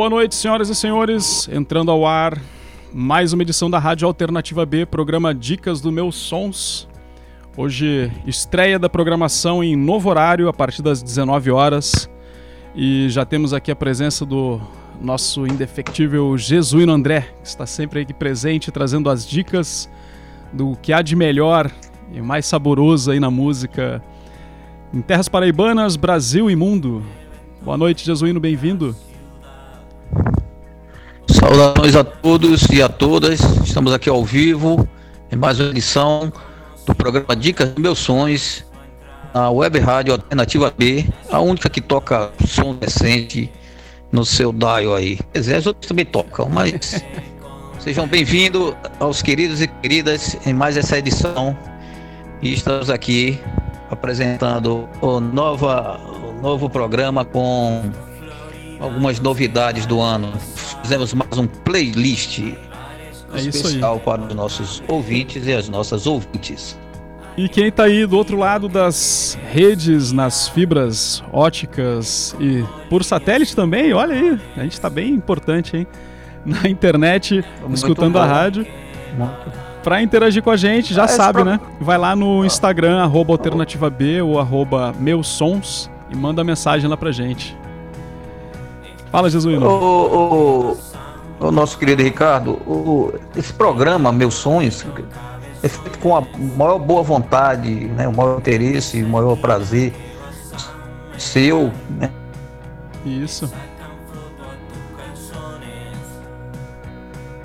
Boa noite, senhoras e senhores. Entrando ao ar, mais uma edição da Rádio Alternativa B, programa Dicas do Meus Sons. Hoje, estreia da programação em novo horário, a partir das 19 horas. E já temos aqui a presença do nosso indefectível Jesuíno André, que está sempre aqui presente, trazendo as dicas do que há de melhor e mais saboroso aí na música em terras paraibanas, Brasil e mundo. Boa noite, Jesuíno, bem-vindo. Saudações a todos e a todas. Estamos aqui ao vivo em mais uma edição do programa Dicas dos Meus Sonhos, na Web Rádio Alternativa B, a única que toca som decente no seu dial aí. Quer dizer, as outras também tocam, mas sejam bem-vindos aos queridos e queridas em mais essa edição. E estamos aqui apresentando o, nova, o novo programa com algumas novidades do ano. Fizemos mais um playlist É especial para os nossos ouvintes e as nossas ouvintes. E quem está aí do outro lado das redes, nas fibras óticas e por satélite também, olha aí, a gente está bem importante, hein? Na internet, Muito escutando a bom. rádio. Muito Pra interagir com a gente, já Ah, esse sabe, pro- né? Vai lá no Instagram, arroba alternativa B ou arroba meus sons e manda mensagem lá pra gente. Fala, O, Jesuíno. o, o nosso querido Ricardo, o- esse programa, Meus Sonhos, é feito com a maior boa vontade, né, o maior interesse, o maior prazer seu, né, Isso.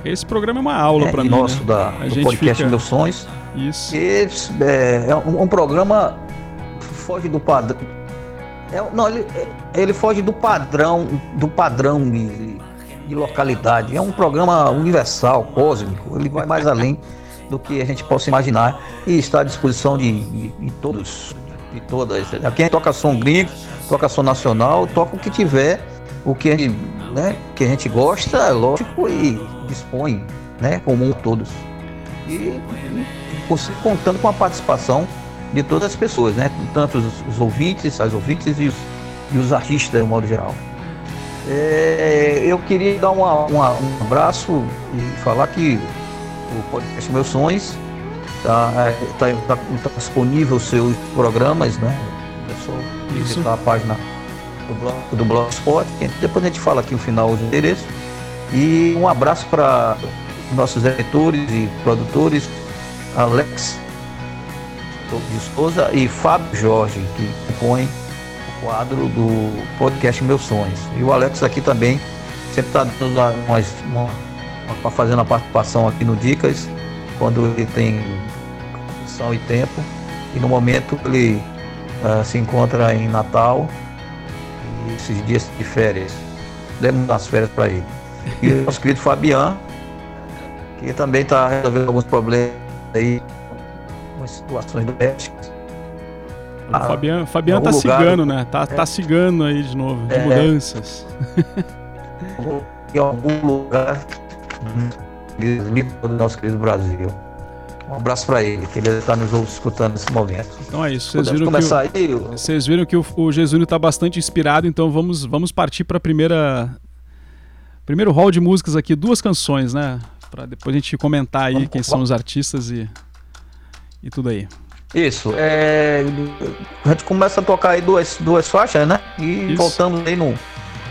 Esse programa é uma aula é, pra e mim. nosso né? da, A do podcast fica- Meus Sonhos. Isso. Esse, é, é um, um programa que foge do padrão. É, não, ele, ele foge do padrão, do padrão de, de localidade. É um programa universal, cósmico. Ele vai mais além do que a gente possa imaginar e está à disposição de, de, de todos, de todas. Quem toca som gringo, toca som nacional, toca o que tiver, o que a gente, né, que a gente gosta, é lógico, e dispõe, né, comum a todos. E, e contando com a participação de todas as pessoas, né? Tanto os, os ouvintes, as ouvintes e os, e os artistas, de modo geral. É, eu queria dar uma- uma- um abraço e falar que o podcast Meus Sonhos está tá, tá- tá disponível os seus programas, né? É só Isso. visitar a página do, blog, do Blogspot, depois a gente fala aqui no final os endereços. E um abraço para nossos editores e produtores, Alex de Souza e Fábio Jorge, que compõem o quadro do podcast Meus Sonhos. E o Alex aqui também sempre está uma- fazendo a participação aqui no Dicas, quando ele tem condição e tempo. E no momento ele ah, se encontra em Natal e esses dias de férias. Demos as férias para ele. E o nosso querido Fabian, que também está resolvendo alguns problemas aí, situações domésticas. O Fabiano, Fabiano tá lugar- cigano, né? Tá, tá cigano aí de novo, de É. mudanças. em algum lugar do nosso querido Brasil. Um abraço para ele, que ele está nos escutando nesse momento. Então é isso. Vocês viram que o, aí? vocês viram que o, o Jesuíno tá bastante inspirado, então vamos, vamos partir para primeira primeiro hall de músicas aqui, duas canções, né? Para depois a gente comentar aí Vamos- quem são os artistas e e tudo aí. Isso. é, a gente começa a tocar aí duas, duas faixas, né? E Isso. voltamos aí no,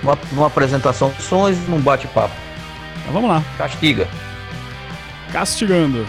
numa, numa apresentação de sons e num bate-papo. Então vamos lá. Castiga. Castigando.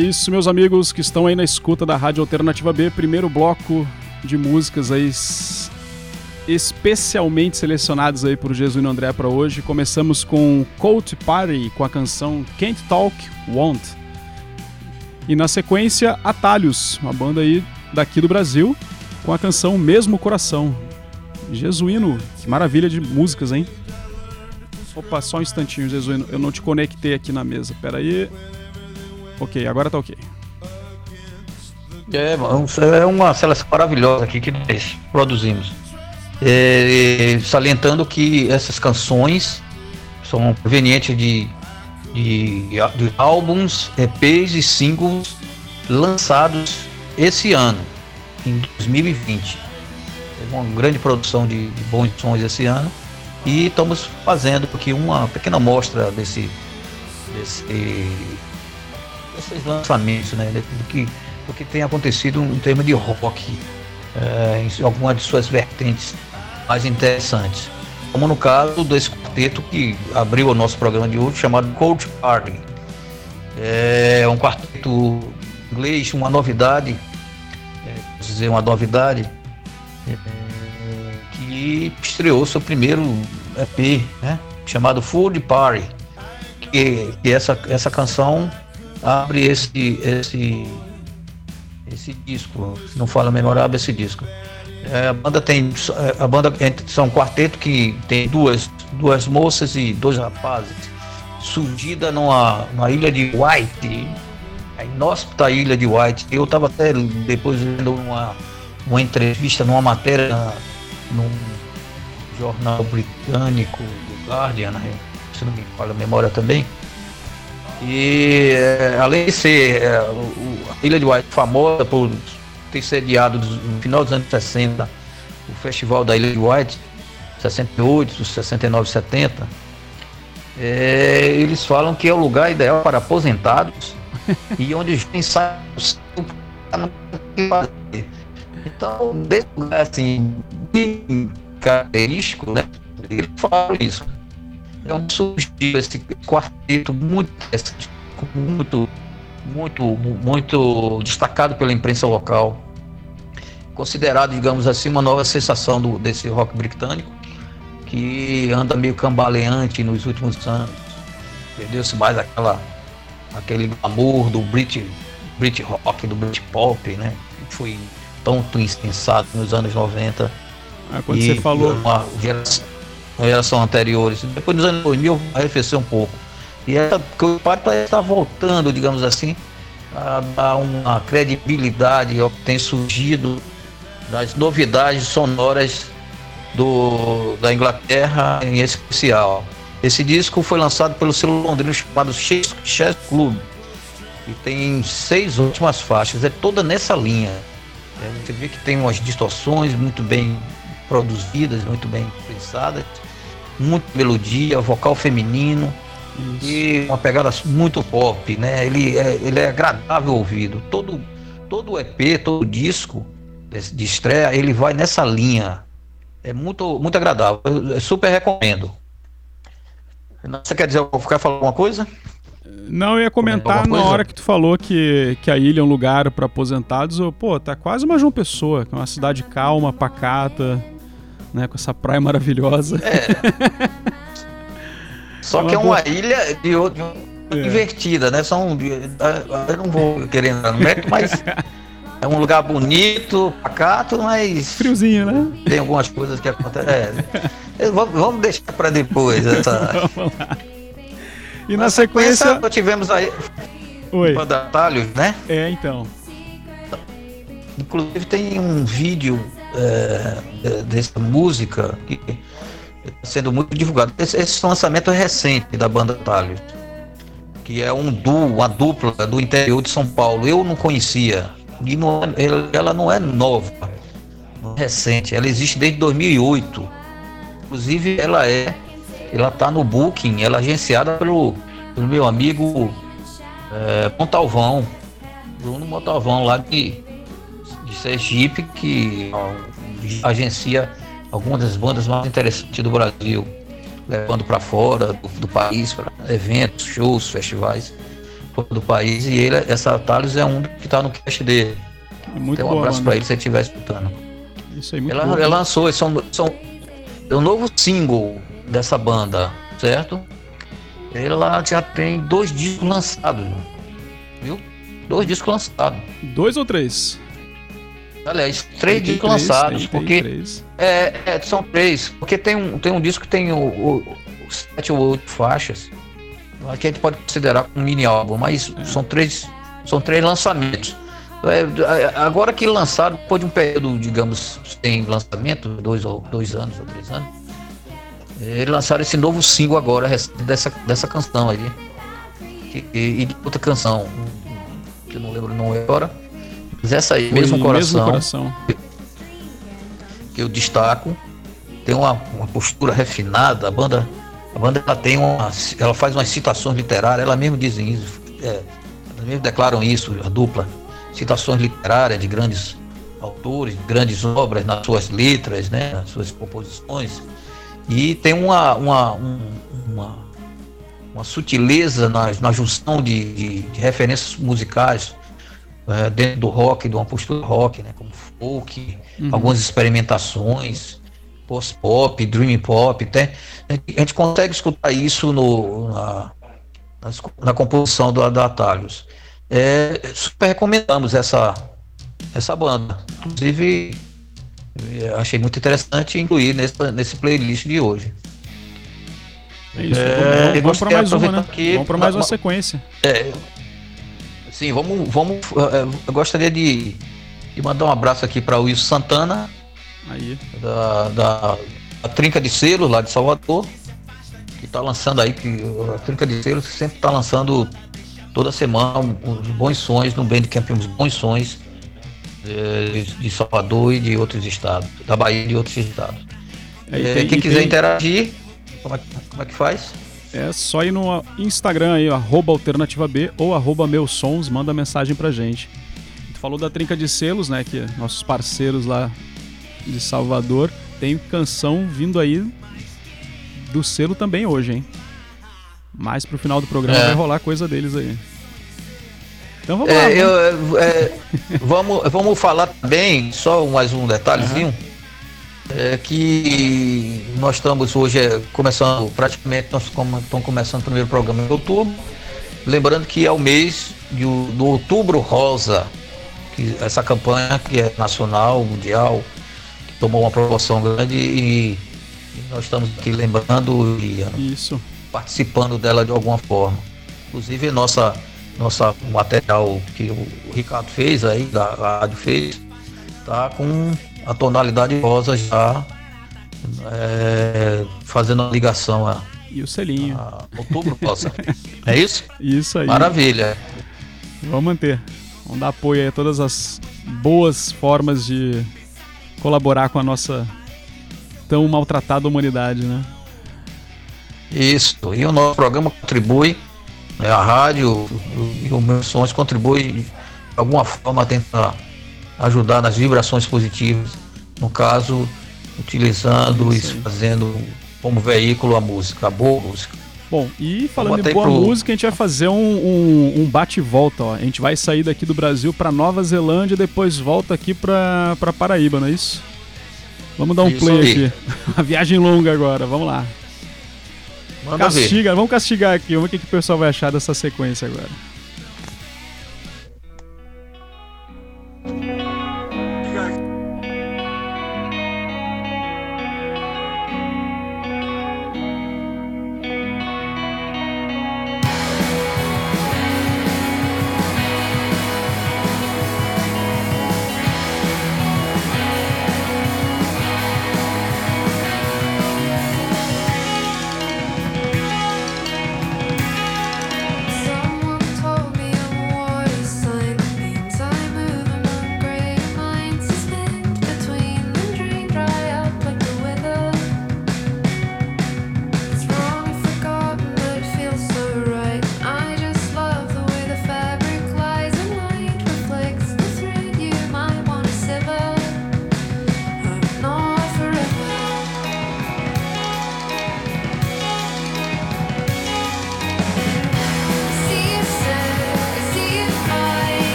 Isso, meus amigos que estão aí na escuta da Rádio Alternativa B, primeiro bloco de músicas aí especialmente selecionadas aí por Jesuíno André para hoje. Começamos com Cold Party com a canção Can't Talk Won't. E na sequência, Atalhos, uma banda aí daqui do Brasil, com a canção Mesmo Coração. Jesuíno, que maravilha de músicas, hein? Opa, só um instantinho, Jesuíno, eu não te conectei aqui na mesa, pera aí. Ok, agora tá ok. É, mano, é uma seleção maravilhosa aqui que nós produzimos. É, salientando que essas canções são provenientes de, de, de álbuns, EPs e singles lançados esse ano, em 2020. Teve uma grande produção de, de bons sons esse ano e estamos fazendo aqui uma pequena amostra desse, desse esses lançamentos, né, do que, do que tem acontecido em termos de rock, é, em algumas de suas vertentes mais interessantes. Como no caso desse quarteto que abriu o nosso programa de hoje, chamado Cold Party. É um quarteto inglês, uma novidade, é, dizer uma novidade, é, que estreou seu primeiro EP, né, chamado Food Party. Que, que essa, essa canção abre esse esse esse disco, se não fala memorável esse disco. É, a banda tem a banda é, são um quarteto que tem duas duas moças e dois rapazes surgida numa, numa ilha de White, a inóspita ilha de White. Eu estava até depois vendo uma uma entrevista numa matéria num jornal britânico do Guardian, né? se não me falha a memória também. E é, além de ser é, a Ilha de White famosa por ter sediado no final dos anos 60 o festival da Ilha de White, 68, 69, 70, é, eles falam que é o lugar ideal para aposentados e onde os jovens saem. Então, desse lugar assim, característico, né? Eles falam isso. Onde surgiu esse quarteto muito interessante, muito, muito, muito destacado pela imprensa local. Considerado, digamos assim, uma nova sensação do, desse rock britânico, que anda meio cambaleante nos últimos anos. Perdeu-se mais aquela, aquele glamour do Brit, Brit rock, do Brit pop, né? Que foi tanto insensado nos anos 90 Ah, quando e você falou. uma geração, uma geração anteriores. Depois dos anos 2000 arrefeceu um pouco. E essa o pai parece estar voltando, digamos assim, a dar uma credibilidade ao que tem surgido das novidades sonoras do, da Inglaterra em especial. Esse disco foi lançado pelo selo londrino chamado Chess, Chess Club e tem seis últimas faixas, é toda nessa linha. É, você vê que tem umas distorções muito bem produzidas, muito bem pensadas, muita melodia, vocal feminino e uma pegada muito pop, né? Ele é, ele é agradável ao ouvido. Todo todo EP, todo disco de estreia, ele vai nessa linha. É muito muito agradável. Eu, eu super recomendo. Você quer dizer, quer falar alguma coisa? Não, eu ia comentar na hora que tu falou que, que a ilha é um lugar para aposentados. Eu, pô, tá quase uma João Pessoa, que é uma cidade calma, pacata, né, com essa praia maravilhosa. Só É que é uma uma ilha de outro É. divertida, né? São, eu não vou querer entrar no mérito, mas é um lugar bonito, pacato, mas Friozinho, né? tem algumas coisas que acontecem. É, vamos, deixar para depois essa. Vamos lá. E na sequência. nós tivemos aí Oi. o Atalhos, né? É, então. Inclusive tem um vídeo é, de- dessa música que está sendo muito divulgado. Esse, esse lançamento é recente da banda Talhos, que é um duo, uma dupla do interior de São Paulo. Eu não conhecia. E não é- ela não é nova, não é recente. Ela existe desde 2008. Inclusive ela é, ela está no Booking, ela é agenciada pelo, pelo meu amigo é, Montalvão, Bruno Montalvão lá de de Sergipe que agencia algumas das bandas mais interessantes do Brasil, levando para fora do, do país para eventos, shows, festivais. do país e ele, essa Thales é um que tá no cast dele. É muito Então um boa, abraço pra ele se ele estiver escutando. Isso aí, muito Ela, boa. ela lançou, esse é um, são, é um novo single dessa banda, certo? Ela já tem dois discos lançados, viu? Dois discos lançados. Dois ou três? Aliás, três discos lançados, porque três. é, é, são três, porque tem um, tem um disco que tem o, o- o sete ou oito faixas, que a gente pode considerar um mini álbum, mas É. são três, são três lançamentos. É, agora que lançaram, depois de um período, digamos, sem lançamento, dois, ou, dois anos ou três anos, eles lançaram esse novo single agora dessa, dessa canção aí. E, e outra canção, que eu não lembro o nome agora. Mas essa aí, Foi mesmo coração, Mesmo coração. que eu destaco. Tem uma, uma postura refinada. A banda, a banda ela tem uma, ela faz umas citações literárias. Ela mesmo dizem isso, é, elas mesmo declaram isso, a dupla. Citações literárias de grandes autores, de grandes obras nas suas letras, né, nas suas composições. E tem uma, uma, um- uma, uma sutileza na, na junção de, de- de referências musicais é, dentro do rock, de uma postura rock, né, como folk, Uhum. algumas experimentações, post-pop, dream pop, tem, a gente consegue escutar isso no, na, nas- na composição do, da Atalhos. É, super recomendamos essa, essa banda. Inclusive, eh, achei muito interessante incluir nesse, nesse playlist de hoje. É isso. É, vamos gostaria mais uma, né? aqui- Vamos pra mais uma- sequência. É, sim, vamos, vamos. eh, Eu gostaria de, de mandar um abraço aqui para o Wilson Santana, Aí. da, da, da Trinca de Selos, lá de Salvador, que está lançando aí, que a Trinca de Selos sempre está lançando toda semana uns bons sons no Bandcamp, uns bons sons eh, de Salvador e de outros estados, da Bahia e de outros estados. Eh, tem- quem quiser tem- interagir, como é, como é que faz? É só ir no Instagram aí, arroba alternativa B ou arroba meus sons, manda mensagem pra gente. Tu falou da trinca de selos, né? Que nossos parceiros lá de Salvador tem canção vindo aí do selo também hoje, hein? Mais pro final do programa É. vai rolar coisa deles aí. Então vamos lá. É, vamos- eu, é, vamos, vamos falar também, só mais um detalhezinho, é que nós estamos hoje é, começando, praticamente nós estamos começando o primeiro programa em outubro, lembrando que é o mês de do Outubro Rosa, que essa campanha que é nacional, mundial, que tomou uma proporção grande e, e nós estamos aqui lembrando e Isso. participando dela de alguma forma. Inclusive nossa nossa material que o Ricardo fez aí, da rádio fez, tá com a tonalidade rosa já é, fazendo a ligação a, E o selinho. a outubro rosa. É isso? Isso aí. Maravilha. Vamos manter. Vamos dar apoio aí a todas as boas formas de colaborar com a nossa tão maltratada humanidade, né? Isso. E o nosso programa contribui, né, a rádio e o meus sons contribui de alguma forma a tentar ajudar nas vibrações positivas. No caso, utilizando e fazendo como veículo a música, a boa música. Bom, e falando em boa pro- música, a gente vai fazer um, um, um bate-volta, ó. A gente vai sair daqui do Brasil pra Nova Zelândia e depois volta aqui pra Paraíba, não é isso? Vamos dar um Isso play aí. aqui. Uma viagem longa agora, vamos lá. Manda ver. Castiga, vamos castigar aqui, vamos ver o que, que o pessoal vai achar dessa sequência agora.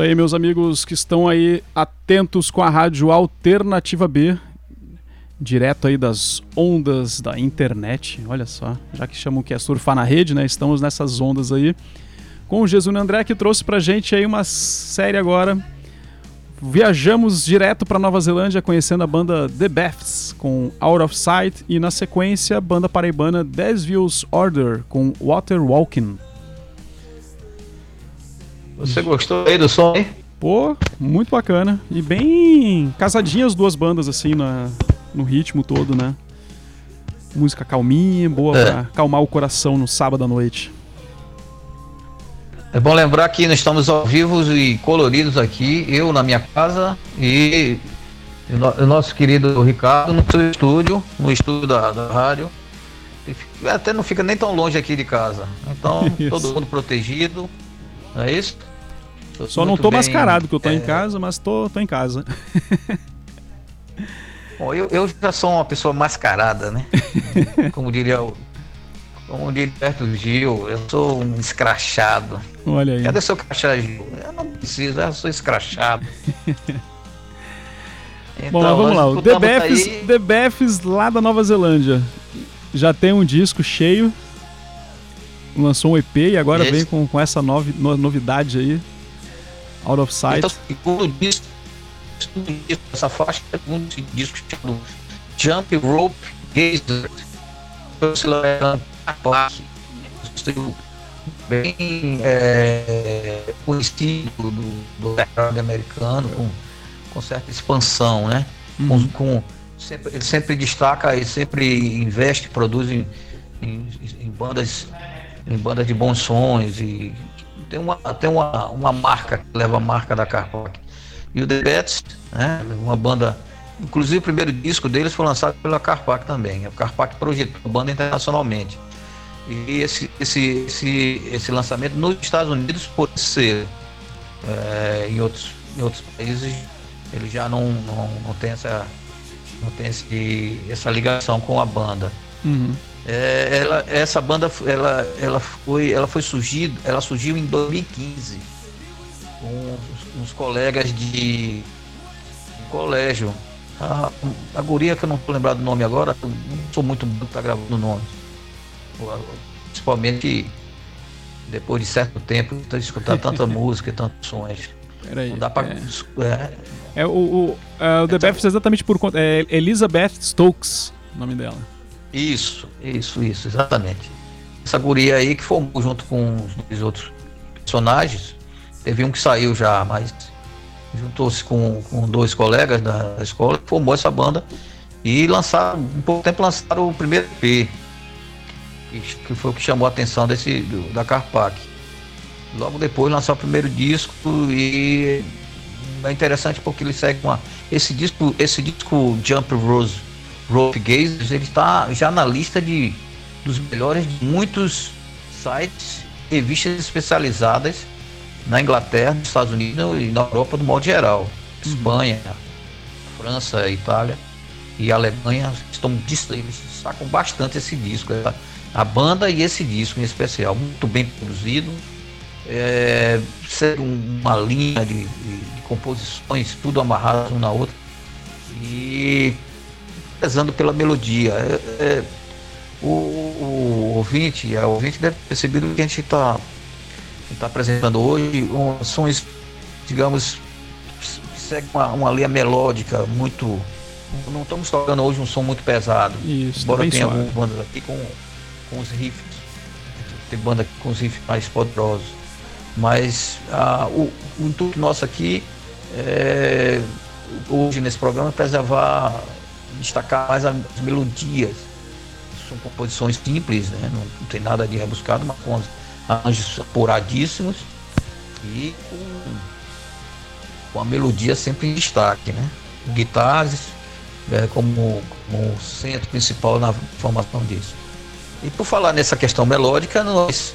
Isso aí, meus amigos que estão aí atentos com a rádio Alternativa B, direto aí das ondas da internet. Olha só, já que chamam que é surfar na rede, né? Estamos nessas ondas aí. Com o Jesus André que trouxe pra gente aí uma série agora. Viajamos direto para Nova Zelândia conhecendo a banda The Beths com Out of Sight e na sequência a banda paraibana Desviews Order com Water Walking. Você gostou aí do som, hein? Pô, muito bacana. E bem casadinhas as duas bandas, assim, na, no ritmo todo, né? Música calminha, boa É. pra acalmar o coração no sábado à noite. É bom lembrar que nós estamos ao vivo e coloridos aqui, eu na minha casa e o no- o nosso querido Ricardo no seu estúdio, no estúdio da, da rádio. Até não fica nem tão longe aqui de casa. Então, Isso. todo mundo protegido. Não é isso? Só não tô bem, mascarado, porque eu tô é, em casa, mas tô, tô em casa. Bom, eu, eu já sou uma pessoa mascarada, né? Como diria o. Como diria Berto Gil, eu sou um escrachado. Olha aí. Cadê seu crachá, Gil? Eu não preciso, eu sou escrachado. Bom, Então, vamos nós lá. O The Beths, aí- The Beths lá da Nova Zelândia. Já tem um disco cheio. Lançou um EP e agora Esse. vem com, com essa novi- no- novidade aí. Out of Sight. Então, segundo disco, segundo disco dessa faixa, é um disco chamado Jump Rope Gazer. Bem é, conhecido do, do background americano, com, com certa expansão, né? Com, com- sempre, ele sempre destaca e sempre investe, produz em, em- em bandas em bandas de bons sons e tem uma, tem uma, uma marca que leva a marca da Carpac. E o The Bats, né, uma banda, inclusive o primeiro disco deles foi lançado pela Carpac também. A Carpac projetou a banda internacionalmente. E esse, esse, esse, esse lançamento nos Estados Unidos, por ser é, em, outros, em outros países, ele já não, não, não tem, essa, não tem esse, essa ligação com a banda. Uhum. É, ela, essa banda ela, ela foi ela foi surgido ela surgiu em 2015 com uns, colegas de, colégio a, a guria que eu não tô lembrado do nome agora não sou muito bom para gravando nomes principalmente depois de certo tempo de escutar tanta música e tantos sons Peraí. não dá para É, é o, o, é, o The Beths é exatamente por conta. É Elizabeth Stokes, o nome dela. Isso, isso, isso, exatamente. Essa guria aí que formou junto com os dois outros personagens. Teve um que saiu já, mas juntou-se com, com dois colegas da escola, formou essa banda e lançaram, um pouco tempo lançaram o primeiro que, que foi o que chamou a atenção desse, do- da Carpac. Logo depois lançou o primeiro disco e é interessante porque ele segue uma. Esse disco, esse disco Jump Rose Rope Gazers, ele está já na lista de, dos melhores de muitos sites revistas especializadas na Inglaterra, nos Estados Unidos e na Europa do modo geral. Espanha, França, Itália e Alemanha estão eles destacam bastante esse disco, a banda e esse disco em especial, muito bem produzido, é, um- uma linha de, de- de composições, tudo amarrado um na outra e prezando pela melodia. É- é, o, o ouvinte, a ouvinte deve ter percebido que a gente está tá apresentando hoje um, sons, digamos, que segue uma, uma linha melódica muito. Não estamos tocando hoje um som muito pesado. Isso, tá Embora tenha suave. algumas bandas aqui com, com os riffs. Tem banda aqui com os riffs mais poderosos. Mas o, o intuito nosso aqui é, hoje nesse programa é preservar, destacar mais as melodias. São composições simples, né? não, não tem nada de rebuscado, mas com arranjos apuradíssimos e com, com a melodia sempre em destaque. Né? Guitarras é, como, como centro principal na formação disso. E por falar nessa questão melódica, nós,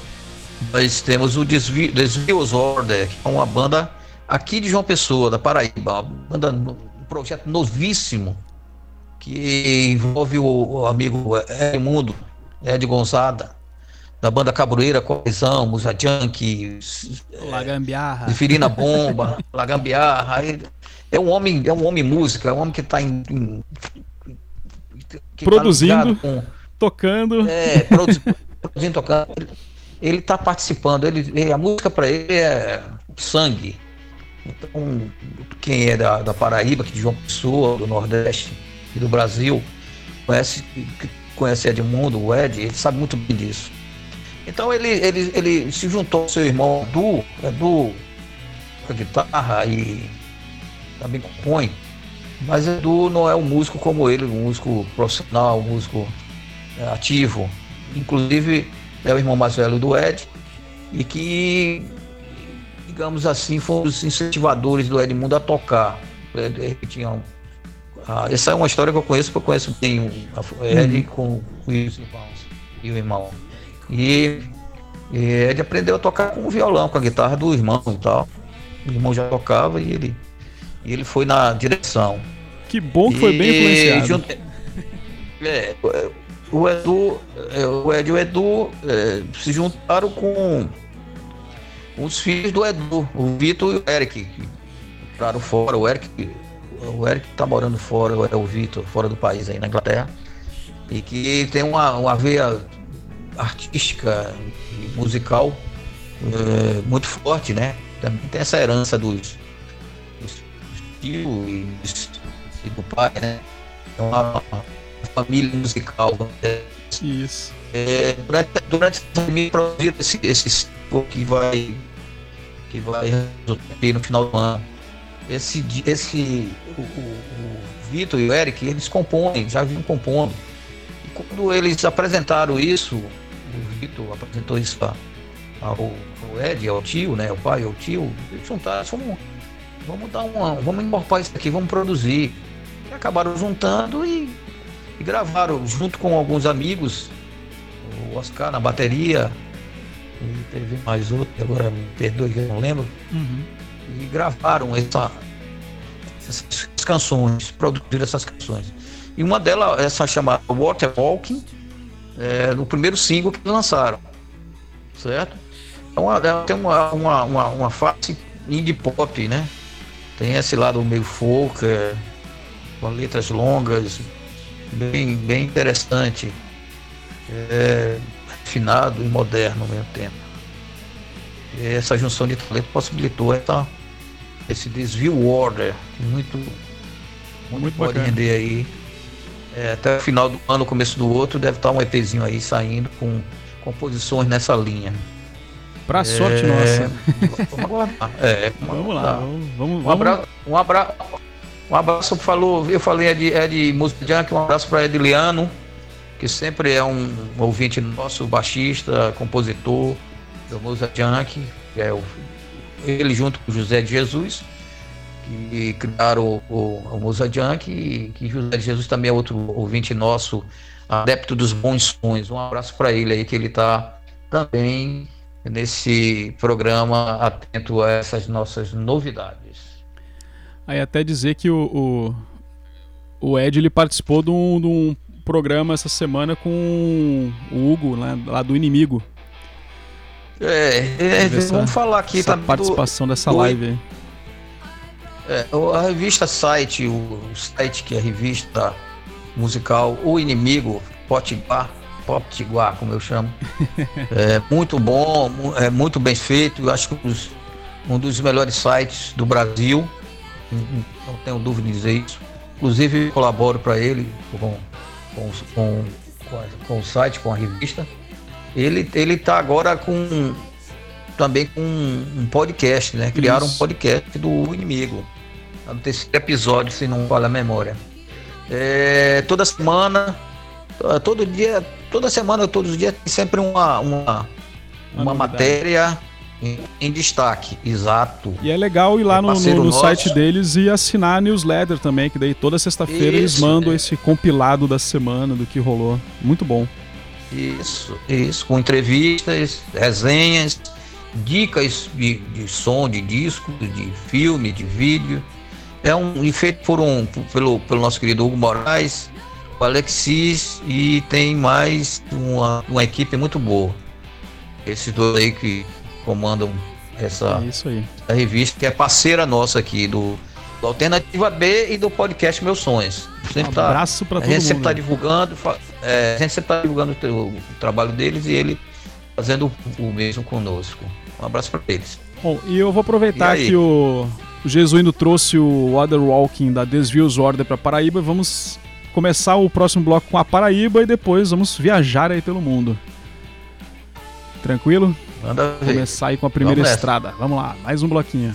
nós temos o Desvi- Desvios Order, que é uma banda aqui de João Pessoa, da Paraíba, uma banda, um projeto novíssimo, que envolve o, amigo Edmundo, Ed Gonzaga, da banda Cabroeira, Coesão, Musa Junk, Lagambiarra. Firina Bomba, Lagambiarra. É um homem, é um homem música, é um homem que está em, em- que tá Produzindo. ligado com- Tocando. é, produ- produzindo, tocando. Ele está participando. Ele, ele- a música para ele é sangue. Então, quem é da, da Paraíba, que de João Pessoa, do Nordeste e do Brasil, conhece, conhece Edmundo, o Ed, ele sabe muito bem disso. Então ele, ele, ele se juntou ao seu irmão Edu, Edu com a guitarra e também compõe. Mas Edu não é um músico como ele, um músico profissional, um músico é, ativo. Inclusive é o irmão mais velho do Ed e que, digamos assim, foi um dos incentivadores do Edmundo a tocar. Ele tinha um- ah, essa é uma história que eu conheço, porque eu conheço bem o a- Ed com, com os irmãos e o irmão. E, e ele aprendeu a tocar com o violão, com a guitarra do irmão e tal. O irmão já tocava e ele, e ele foi na direção. Que bom que foi bem E influenciado. junto- é, o Edu, é, o Ed e o Edu é, se juntaram com os filhos do Edu, o Vitor e o Eric, entraram fora. O Eric, o Eric tá morando fora, é o Vitor, fora do país aí na Inglaterra, e que tem uma, uma veia artística e musical é, muito forte, né? Também tem essa herança dos, dos, tios e, dos- e do pai, né? É uma, uma família musical. dizer Isso. é, durante, durante a pandemia produziram esse, esse que vai que vai resultar no final do ano. Esse, esse o, o, Vitor e o Eric, eles compõem, já vinham compondo. E quando eles apresentaram isso, o Vitor apresentou isso a- ao, ao Ed, ao tio, né? O pai, ao tio, eles juntaram, vamos, vamos dar uma. Vamos incorporar isso aqui, vamos produzir. E acabaram juntando e, e gravaram junto com alguns amigos o Oscar na bateria, e teve mais outro, agora me perdoe que eu não lembro, Uhum. e gravaram essa, essas canções, produziram essas canções. E uma delas, essa chamada Water Walking, é, no primeiro single que lançaram, certo? É tem uma, uma, uma, uma face indie pop, né? Tem esse lado meio folk, é, com letras longas, bem, bem interessante é, refinado e moderno ao mesmo tempo. E essa junção de talento possibilitou essa, esse desvio order, muito, muito, Muito pode bacana. render aí. É, até o final do ano, começo do outro, deve estar um EPzinho aí saindo com composições nessa linha. Pra sorte É, nossa. Vamos. É, Vamos lá. Vamos, vamos, Um abraço, um abraço, um abraço falou, eu falei é de, é de música junk, um abraço para Ediliano, que sempre é um ouvinte nosso, baixista, compositor do Musa Junk, que é o, ele junto com José de Jesus, que criaram o, o, o Musa Junk, e que José de Jesus também é outro ouvinte nosso, adepto dos bons sons. Um abraço para ele aí, que ele está também nesse programa atento a essas nossas novidades. Aí até dizer que o, o, o Ed ele participou de um, de um programa essa semana com o Hugo, lá, lá do Inimigo. É, é, essa- vamos falar aqui essa também do- participação dessa do- live. É, a revista site, o, site que é a revista musical O Inimigo, Potiguar, Potiguar, como eu chamo, é muito bom, é muito bem feito, eu acho que os- um dos melhores sites do Brasil, não- tenho dúvida de dizer isso. Inclusive colaboro para ele com, com, com, com o site, com a revista. Ele ele está agora com também com um podcast, né? Criaram Isso. um podcast do Inimigo. Tá no terceiro episódio, se não falha a memória. É, toda semana, to- todo dia, toda semana, todos os dias tem sempre uma, uma, Uma uma matéria em, em destaque, exato. E é legal ir lá É no, no, no site deles e assinar a newsletter também, que daí toda sexta-feira eles mandam é. esse compilado da semana, do que rolou. Muito bom. Isso, isso, com entrevistas, resenhas, dicas de, de som, de disco, de filme, de vídeo. É um e feito por um pelo, pelo nosso querido Hugo Moraes, o Alexis e tem mais uma, uma equipe muito boa. Esses dois aí que comandam essa, É essa revista, que é parceira nossa aqui do, do Alternativa B e do podcast Meus Sonhos. Um Sempre tá- abraço pra a todo gente sempre está divulgando, fa- é, a gente sempre está divulgando o, o trabalho deles e ele fazendo o, o mesmo conosco. Um abraço para eles. Bom, e eu vou aproveitar que o, o Jesuíno trouxe o Other Walking da Desvios Order pra Paraíba vamos começar o próximo bloco com a Paraíba e depois vamos viajar aí pelo mundo. Tranquilo? Manda ver. Começar aí com a primeira Vamos estrada. Vamos lá, mais um bloquinho.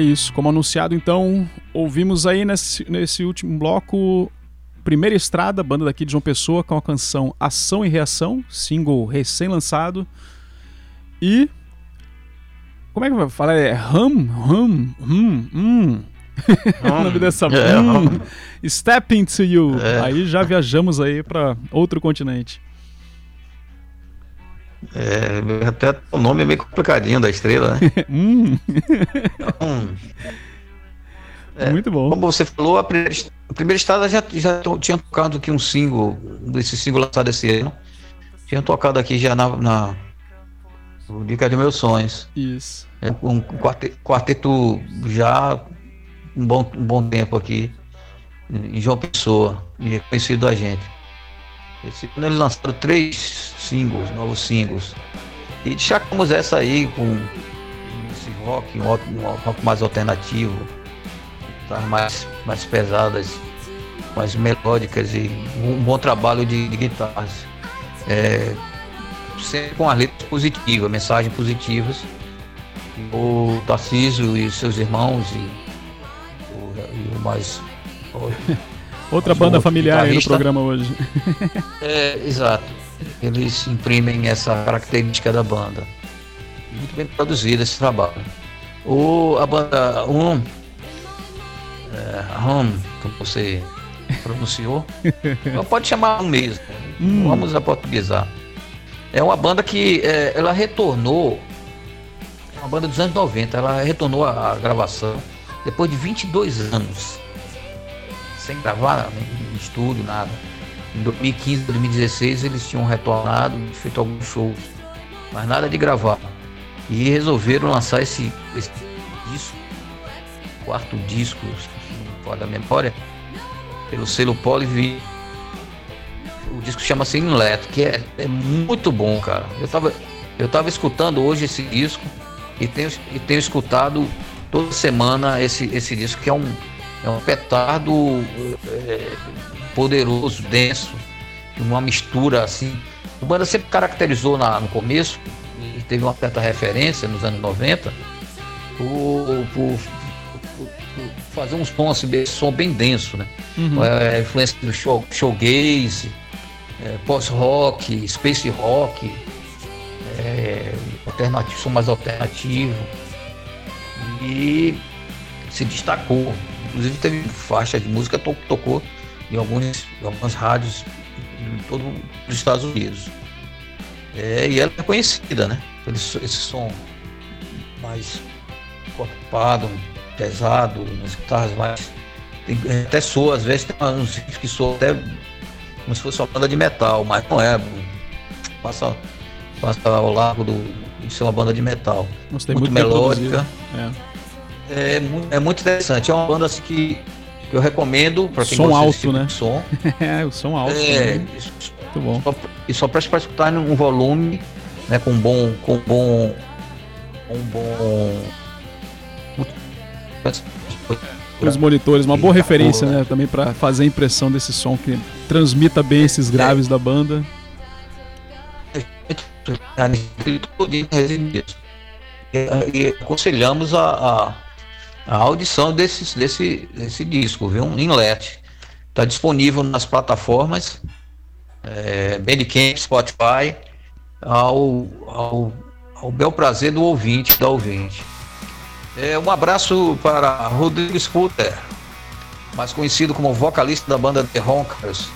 É isso. Como anunciado, então, ouvimos aí nesse, nesse último bloco Primeira Estrada, banda daqui de João Pessoa, com a canção Ação e Reação, single recém-lançado. E. Como é que vai falar? É Hum, Hum, Hum, Hum. o nome dessa É, hum, hum. Step Into You. É. Aí já viajamos aí para outro continente. É, até o nome é meio complicadinho da estrela, né? Hum, Hum. Muito bom. Como você falou, a primeira, a primeira estrada já, já tinha tocado aqui um single, desse single lançado esse ano. Tinha tocado aqui já na, na no Dica de Meus Sonhos. Isso. É um quarte- quarteto já um bom, um bom tempo aqui em João Pessoa, e é conhecido da gente. Esse ano eles lançaram três singles, novos singles. E destacamos essa aí com esse rock, um rock, mais alternativo, mais, mais pesadas, mais melódicas e um bom trabalho de, de guitarras. É, sempre com as letras positivas, mensagens positivas. O Tarcísio e seus irmãos e e o mais. Outra banda familiar aí no programa hoje. É, exato. Eles imprimem essa característica da banda. Muito bem produzido esse trabalho. O, a banda Um, é, Hum, como você pronunciou, pode chamar Um mesmo. Hum. Vamos aportuguesar. É uma banda que é, ela retornou, é uma banda dos anos 90, ela retornou à gravação depois de 22 anos, sem gravar em estúdio, nada. Em 2015, 2016 eles tinham retornado, feito alguns shows, mas nada de gravar. E resolveram lançar esse, esse disco, quarto disco, se não me falha a memória, pelo selo Polyvi. O disco chama-se Inlet, que é, é muito bom, cara. Eu tava, eu tava escutando hoje esse disco e tenho, e tenho escutado toda semana esse, esse disco, que é um, é um petardo é, poderoso, denso, uma mistura assim. A banda sempre caracterizou na, no começo, e teve uma certa referência nos anos 90, por, por- por- por fazer uns tons, assim, som bem denso, né? Uhum. É, influência do show, showgaze, é, post-rock, space rock, é, alternativo, som mais alternativo. E se destacou. Inclusive teve faixa de música que to- tocou em alguns, algumas rádios em todo os Estados Unidos. É, e ela é conhecida, né? Pelo esse som mais corpado, pesado, umas guitarras mais. Tem, é, até soa, às vezes tem uns riffs que soam até como se fosse uma banda de metal, mas não é. Passa, passa ao largo do, de ser uma banda de metal. Gostei muito muito, melódica. É. É, é muito interessante. É uma banda assim, que que eu recomendo para quem Som gosta alto, tipo né? som. É, o som alto. É, né? isso- Muito bom. só, e só presta para escutar num volume, né, com um bom, com um bom, com um bom. Os monitores, uma boa referência, né? Também pra fazer a impressão desse som que transmita bem esses graves da banda. E, e aconselhamos a, a, a audição desse, desse, desse disco, viu? Um inlet. Está disponível nas plataformas é, Bandcamp, Spotify, ao, ao, ao bel prazer do ouvinte, da ouvinte. É, um abraço para Rodrigo Sputer, mais conhecido como vocalista da banda The Ronkers,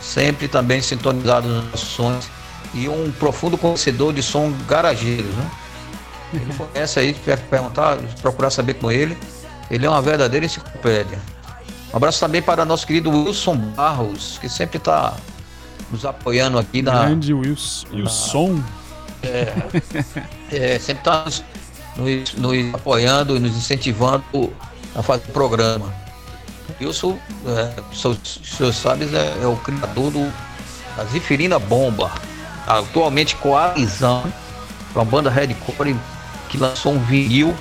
sempre também sintonizado nos nossos sons e um profundo conhecedor de som garageiro, né? Ele conhece aí, quer perguntar, procurar saber com ele. Ele é uma verdadeira enciclopédia. Um abraço também para nosso querido Wilson Barros, que sempre está nos apoiando aqui na, Grande Wilson. O som. é, sempre está nos, nos- nos apoiando e nos incentivando a fazer o programa. Wilson, é, seus- sabem, é, é o criador do, da Zifirina Bomba, atualmente coalizão, uma banda hardcore que lançou um vinil,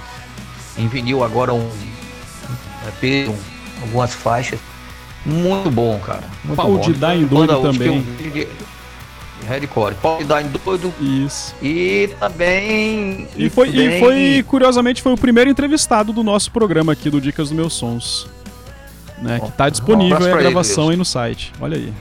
em vinil agora um, um- algumas faixas. Muito bom, cara. Muito Pau bom. de Banda doido também. de hardcore. Pau de em doido Isso. e também. E foi, e foi, curiosamente, foi o primeiro entrevistado do nosso programa aqui do Dicas dos Meus Sons. Né, que tá disponível aí a gravação Wilson. aí no site. Olha aí.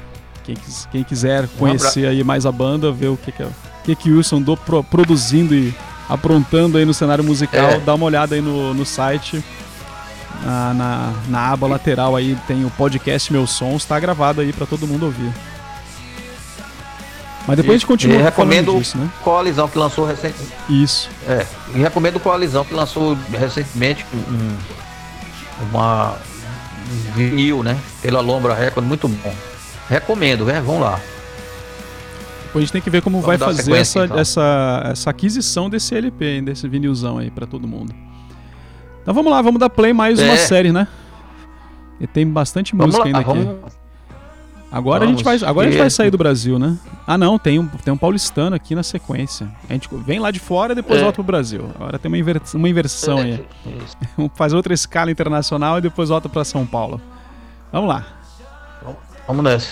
Quem, quem quiser conhecer aí mais a banda, ver o que que, é- o que, que o Wilson andou pro- produzindo e aprontando aí no cenário musical, É. dá uma olhada aí no, no site. Na, na, na aba lateral aí tem o podcast Meus Sons, tá gravado aí pra todo mundo ouvir. Mas depois a gente continua E recomendo disso, né? Coalizão que lançou recentemente. Isso. É, e recomendo Coalizão que lançou recentemente um, uma um vinil, né? Pela Lombra Record, muito bom. Recomendo, né? Vamos lá. Depois a gente tem que ver como Vamos vai fazer essa, então. essa, essa aquisição desse LP, desse vinilzão aí pra todo mundo. Então vamos lá, vamos dar play mais uma É. série, né? E tem bastante Vamos música lá, ainda aqui. vamos. Agora a gente vai, vamos. agora a gente vai sair do Brasil, né? Ah, não, tem um, tem um paulistano aqui na sequência. A gente vem lá de fora e depois É. volta pro Brasil. Agora tem uma, inver- uma inversão aí. Isso. Vamos fazer outra escala internacional e depois volta pra São Paulo. Vamos lá. Vamos nessa.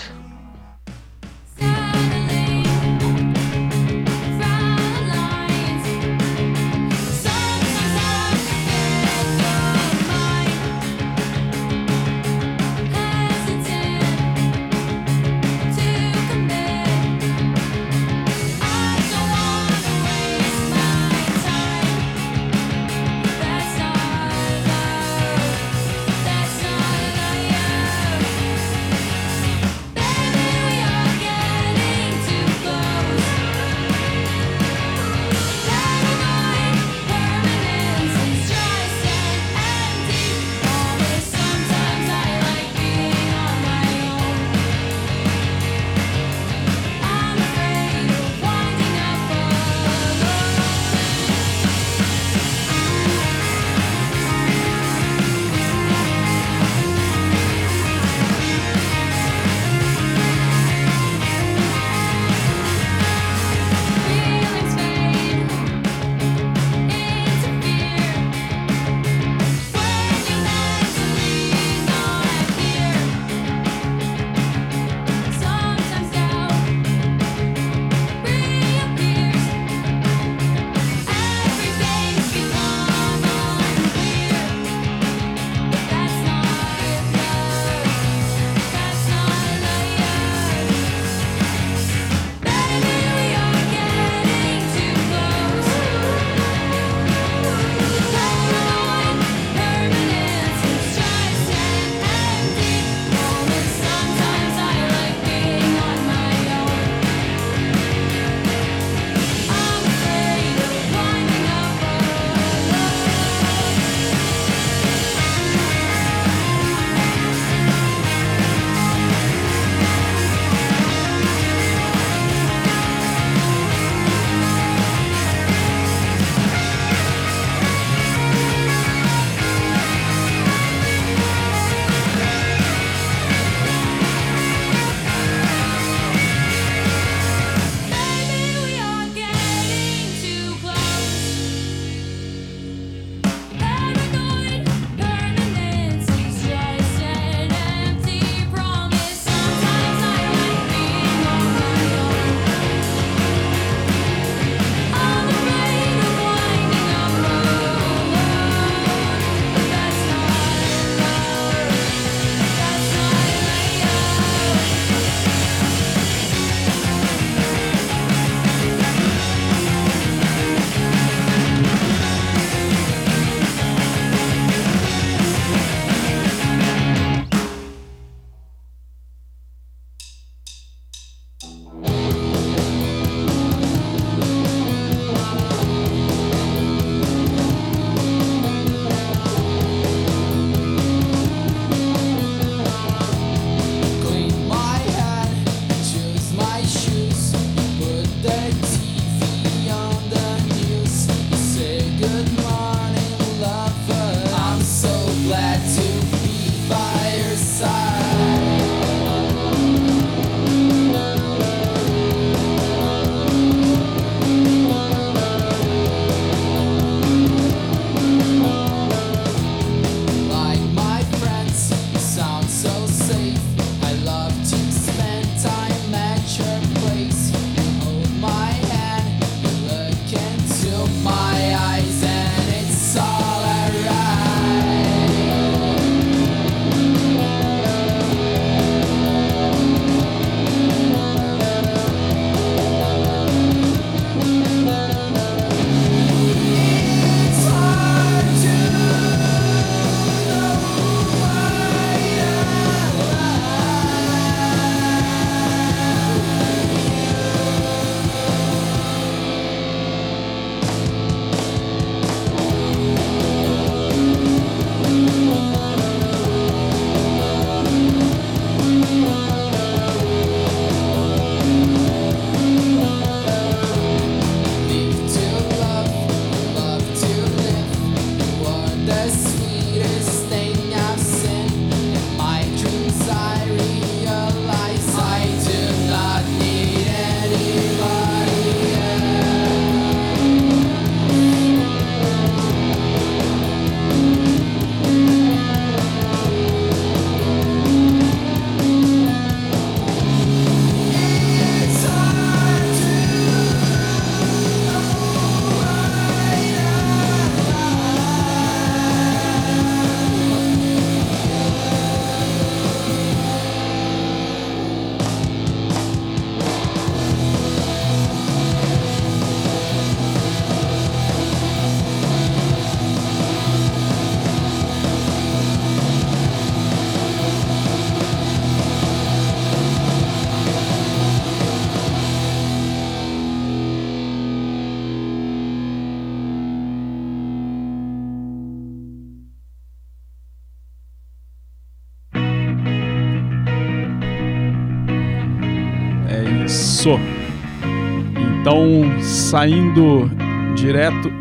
Saindo direto.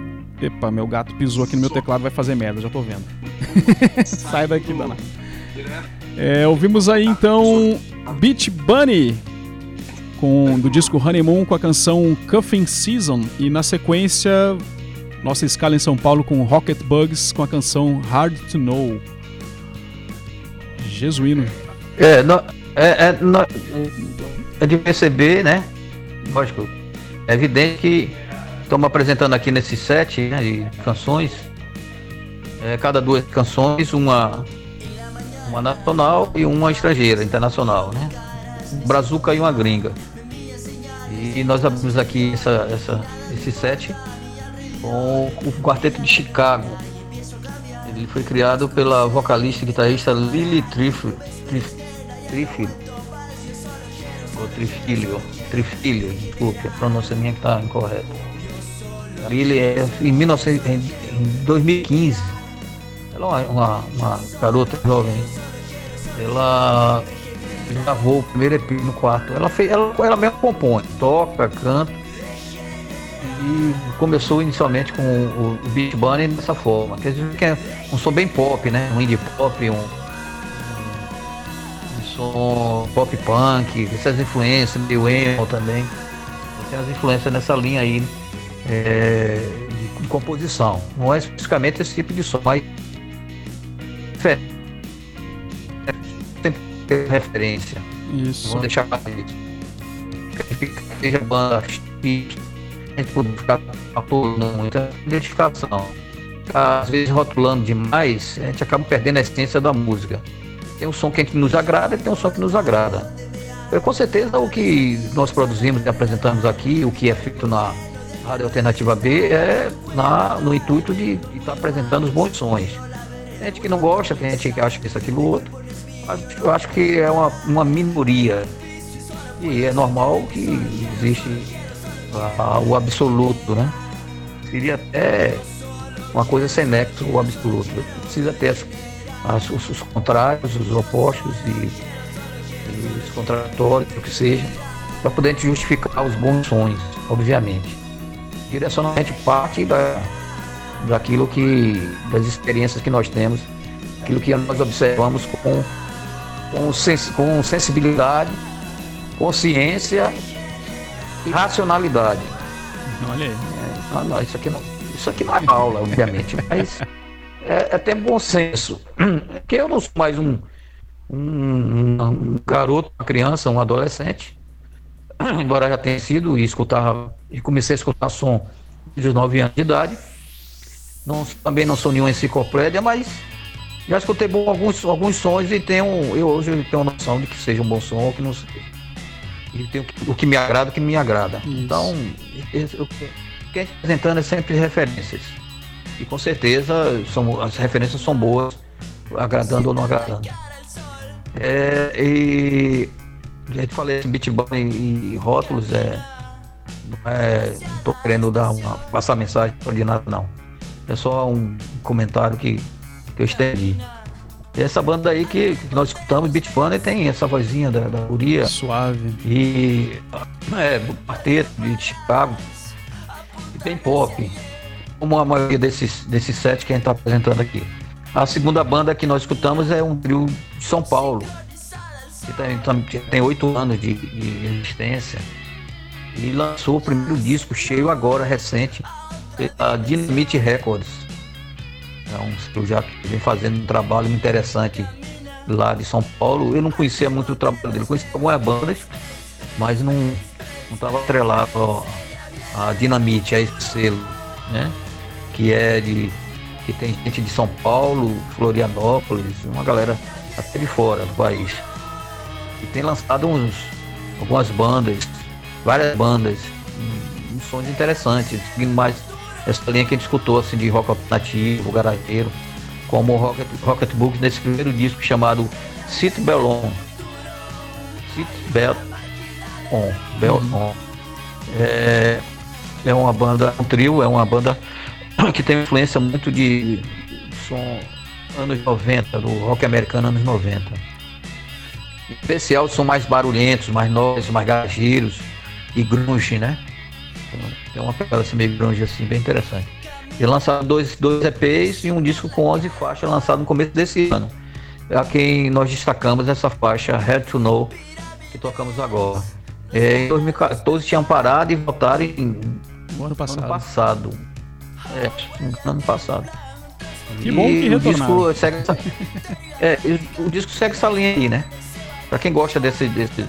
Epa, meu gato pisou aqui no meu teclado, vai fazer merda, já tô vendo. Sai daqui, dana. É, ouvimos aí então Beach Bunny com, do disco Honeymoon com a canção Cuffing Season e na sequência nossa escala em São Paulo com Rocket Bugs com a canção Hard to Know. Jesuíno. É, nó- é, é, nó- é de perceber, né? Lógico, é evidente que estamos apresentando aqui nesse set né, canções. É, cada duas canções, uma, uma nacional e uma estrangeira, internacional, né? Um brazuca e uma gringa. E nós abrimos aqui essa, essa, esse set com o Quarteto de Chicago. Ele foi criado pela vocalista e guitarrista Lily Triffield. Trif, Triffield. Trifilio, desculpe, a pronúncia minha que está incorreta. Lily é em, 1900, em, em 2015. Ela é uma, uma, garota jovem. Ela gravou o primeiro EP no quarto. Ela, fez, ela, ela mesma compõe, toca, canta. E começou inicialmente com o, o Beat Bunny dessa forma. Quer dizer que é um som bem pop, né? Um indie pop, um som pop punk, essas influências, meio emo também. Tem as influências nessa linha aí é, de composição. Não é especificamente esse tipo de som, mas sempre referência. Isso. Vamos deixar isso. Seja banda X, a gente pode ficar apurando muita identificação. Às vezes rotulando demais, a gente acaba perdendo a essência da música. Tem um som que a gente nos agrada e tem um som que nos agrada. Eu, com certeza o que nós produzimos e apresentamos aqui, o que é feito na Rádio Alternativa B, é na, no intuito de estar apresentando os bons sons. Tem gente que não gosta, tem gente que acha que isso, aquilo, outro. Eu acho que é uma, uma minoria. E é normal que existe ah, o absoluto, né? Seria até uma coisa sem nexo, o absoluto. Precisa ter as- as- os, os contrários, os opostos e, e os contraditórios, o que seja, para poder justificar os bons sonhos, obviamente. Direcionalmente parte da, daquilo que, das experiências que nós temos, aquilo que nós observamos com, com, sens, com sensibilidade, consciência e racionalidade. Olha aí. Ah, não, isso aqui não, isso aqui não é aula, obviamente, mas é, é ter bom senso. Porque eu não sou mais um, um, um garoto, uma criança, um adolescente, embora já tenha sido e escutava, e comecei a escutar som dos 9 anos de idade. Não, também não sou nenhuma enciclopédia, mas já escutei bom, alguns, alguns sons e tenho, eu hoje tenho noção de que seja um bom som ou que não seja. E tem o que, que me agrada, o que me agrada. Isso. Então, esse- o que o que a gente está apresentando é sempre referências. E com certeza são, as referências são boas, agradando ou não agradando. É, e a gente falei esse beat bunny e rótulos, é, não é, tô querendo dar uma, passar mensagem de nada não. É só um comentário que, que eu estendi. E essa banda aí que, que nós escutamos, Beat Bunny, tem essa vozinha da, da guria. Suave. E é, quarteto de Chicago. E bem pop. Como a maioria desses, desses sete que a gente está apresentando aqui. A segunda banda que nós escutamos é um trio de São Paulo. Que tem, tam- que tem oito anos de, de existência. E lançou o primeiro disco cheio agora, recente, a Dynamite Records. É um trio já que vem fazendo um trabalho interessante lá de São Paulo. Eu não conhecia muito o trabalho dele, conhecia algumas bandas, mas não não estava atrelado ó, a Dinamite, a esse selo, né? Que é de. que tem gente de São Paulo, Florianópolis, uma galera até de fora do país. E tem lançado uns, algumas bandas, várias bandas, um- uns sons interessantes, seguindo mais essa linha que a gente escutou assim, de rock alternativo, garageiro, como o Rocket, Rocket Books nesse primeiro disco chamado Sit Bellon. Sit Bell On. Bell On. É, é uma banda, um trio, é uma banda que tem influência muito de som anos 90, do rock americano anos 90. Em especial são mais barulhentos, mais novos, mais garageiros, de grunge, né? Tem uma pegada assim meio grunge assim, bem interessante. E lançaram dois, dois EPs e um disco com 11 faixas lançado no começo desse ano. A quem nós destacamos essa faixa Head to Know que tocamos agora. É, em 2014 tinham parado e voltaram em O ano passado. ano passado. É, no ano passado. Que bom que o retornaram. disco segue essa, é, e o disco segue essa linha aí, né? Pra quem gosta desse, desse,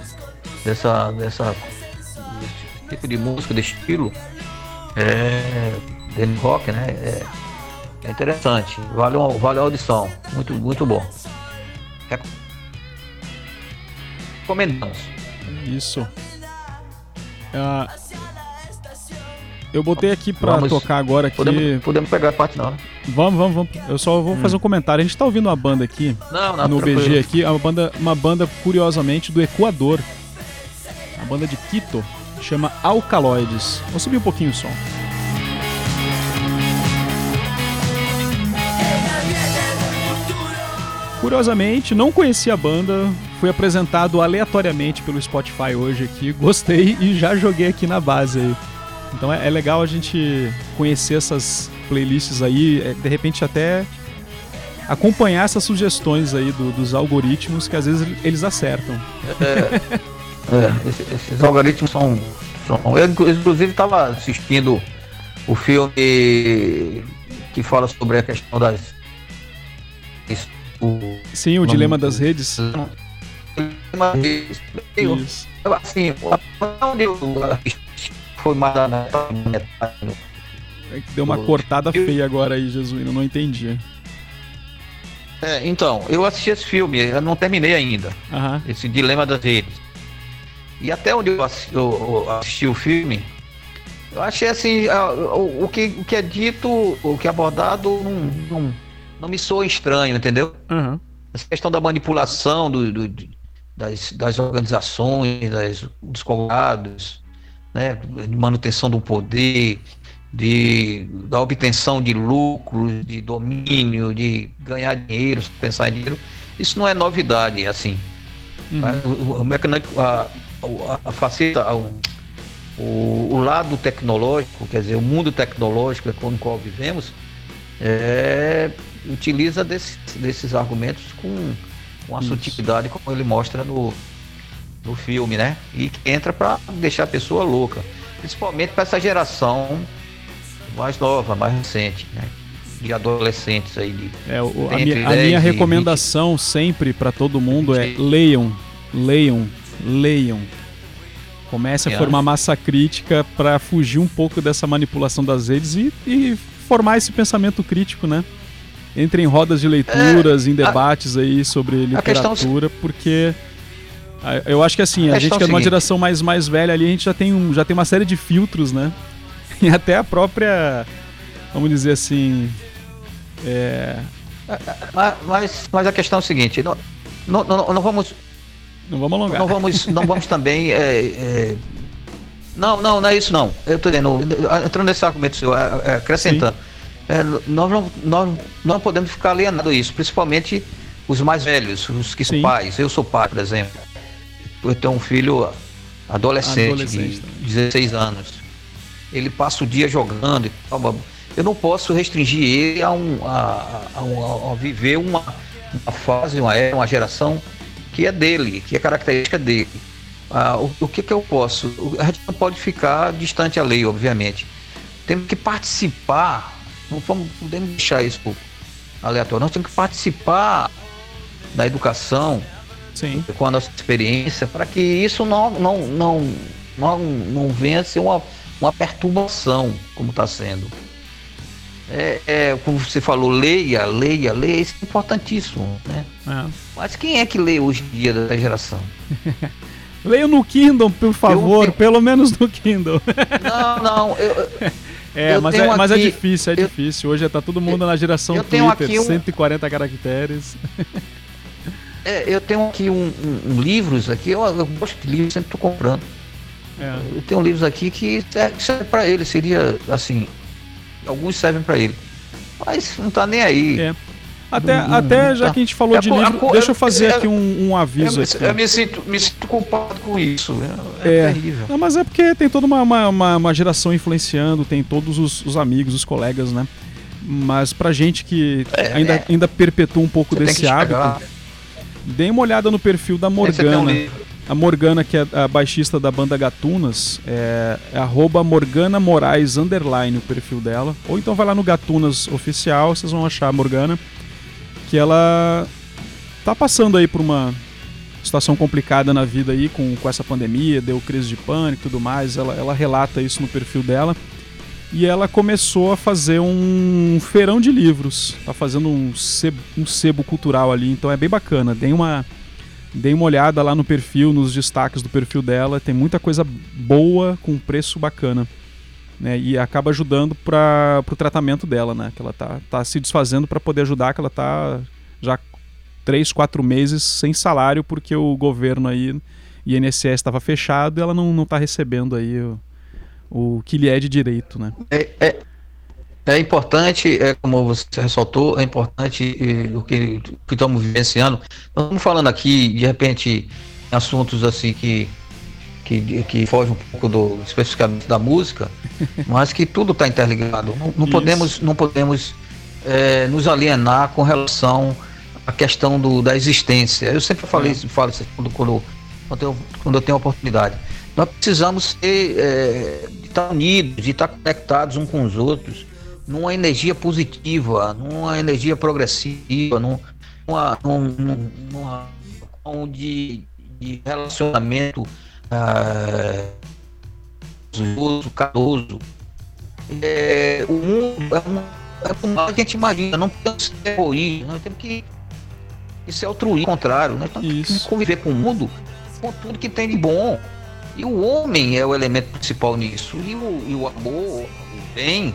dessa, dessa desse tipo de música, desse estilo, é, Danny Rock, né? É, é interessante. Vale, uma- vale a audição. Muito, muito bom. Recom- Recomendamos. Isso. Ah, eu botei aqui pra Vamos- tocar agora aqui. Podemos, podemos pegar a parte não, né? Vamos, vamos, vamos. Eu só vou fazer um comentário. A gente tá ouvindo uma banda aqui, Não, não, no tranquilo. BG aqui, é uma banda, uma banda curiosamente do Equador. Uma banda de Quito, chama Alcaloides. Vou subir um pouquinho o som. Curiosamente, não conhecia a banda, fui apresentado aleatoriamente pelo Spotify hoje aqui, gostei e já joguei aqui na base aí. Então é, é legal a gente conhecer essas playlists aí, é, de repente até acompanhar essas sugestões aí do- dos algoritmos que às vezes eles acertam. É, esse- esses algoritmos são. são eu, inclu- inclusive, estava assistindo o filme que fala sobre a questão das. isso, o, Sim, o dilema das redes. eu, Isso. assim, onde eu foi mais da metade. É deu uma cortada eu- feia agora aí, Jesuíno, não entendi. É, então, eu assisti esse filme, eu não terminei ainda. Aham. esse dilema das redes. E até onde eu assi- eu- assisti o filme, eu achei assim, o, que, o que é dito, o que é abordado, não, não, não me soa estranho, entendeu? Aham. Essa questão da manipulação do, do- das, das organizações, das, dos congregados, né, de manutenção do poder, de, da obtenção de lucros, de domínio, de ganhar dinheiro, pensar em dinheiro, isso não é novidade, assim. Uhum. O, o, o mecanismo, a, a, faceta, o, o lado tecnológico, quer dizer, o mundo tecnológico com o qual vivemos, é, utiliza desses, desses argumentos com, com a sutilidade como ele mostra no, no filme, né? E entra para deixar a pessoa louca. Principalmente para essa geração mais nova, mais recente, né? De adolescentes aí. De, É, o- a, minha, a 10 minha recomendação sempre pra todo mundo é leiam, leiam, leiam. Comece a É. formar massa crítica pra fugir um pouco dessa manipulação das redes e, e formar esse pensamento crítico, né? Entre em rodas de leituras, em debates aí sobre É, a questão- literatura, porque eu acho que assim, a, A gente que é uma geração mais, mais velha ali, a gente já tem, um, já tem uma série de filtros, né? E até a própria, vamos dizer assim, é, mas, mas, a questão é o seguinte, não, não, não, não vamos não vamos alongar. Não vamos, não vamos também. é, é, não, não, não é isso não. Eu tô dizendo, entrando nesse argumento seu, é, é, acrescentando. É, nós, não, nós não podemos ficar alienados a isso, principalmente os mais velhos, os que Sim. são pais. Eu sou pai, por exemplo. Eu tenho um filho adolescente, Adolescente de também. 16 anos. Ele passa o dia jogando e tal. Eu não posso restringir ele a, um, a, a, a- viver uma, uma fase, uma era, uma geração que é dele, que é característica dele. Ah, o, o que, que eu posso? A gente não pode ficar distante à lei, obviamente. Temos que participar, não vamos, podemos deixar isso aleatório, nós temos que participar da educação Sim. com a nossa experiência para que isso não, não, não, não, não venha a ser uma, uma perturbação, como está sendo. É, é, como você falou, leia, leia, leia, isso é importantíssimo, né? É. Mas quem é que lê hoje em dia dessa geração? Leia no Kindle, por favor, Eu- pelo menos no Kindle. Não, não, eu, É, Eu mas, é, mas é difícil, é eu- difícil. Hoje tá todo mundo na geração Twitter, um- 140 caracteres. É, eu tenho aqui um, um- um livros aqui, eu, eu gosto de livros, sempre estou comprando. É. Eu tenho livros aqui que serve, serve para ele, seria assim, alguns servem para ele. Mas não tá nem aí. É. Até, Não- não- até já tá. que a gente falou É de livro, deixa eu é- fazer é- aqui um, um aviso Eu, aqui. eu me, sinto, me sinto culpado com isso. É, É. terrível. Não, mas é porque tem toda uma, uma, uma- geração influenciando, tem todos os, os amigos, os colegas, né? Mas pra gente que ainda, ainda perpetua um pouco Você desse hábito, dê uma olhada no perfil da um Morgana. A Morgana, que é a baixista da banda Gatunas, é, é arroba Morgana Moraes underline o perfil dela. Ou então vai lá no Gatunas oficial, vocês vão achar a Morgana. Que ela tá passando aí por uma situação complicada na vida aí com, com essa pandemia, deu crise de pânico e tudo mais. Ela, ela relata isso no perfil dela. E ela começou a fazer um feirão de livros. Tá fazendo um sebo, um sebo cultural ali, então é bem bacana. Tem uma. Dei uma olhada lá no perfil, nos destaques do perfil dela. Tem muita coisa boa com preço bacana. Né? E acaba ajudando para o tratamento dela, né? Que ela tá, tá se desfazendo para poder ajudar, que ela tá já três, quatro meses sem salário, porque o governo aí, INSS estava fechado e ela não, não tá recebendo aí o, o que lhe é de direito, né? É, é, é importante, é, como você ressaltou, é importante eh, o que, que estamos vivenciando. Nós estamos falando aqui, de repente, em assuntos assim que, que, que fogem um pouco do, especificamente da música, mas que tudo está interligado. Não, não podemos, não podemos eh, nos alienar com relação à questão do, da existência. Eu sempre falei, É. isso- falo isso quando, quando, quando, eu, quando eu tenho oportunidade. Nós precisamos ser, de estar unidos, de estar conectados uns com os outros, numa energia positiva, numa energia progressiva, num- numa, num, num- numa numa de, de relacionamento ah, uso, caroso. É, o mundo é, um, é como a gente imagina, não podemos ser egoístas, nós temos que, que ser altruístas, ao contrário, nós temos Isso. que conviver com o mundo com tudo que tem de bom. E o homem é o elemento principal nisso. E o, e o amor, o bem,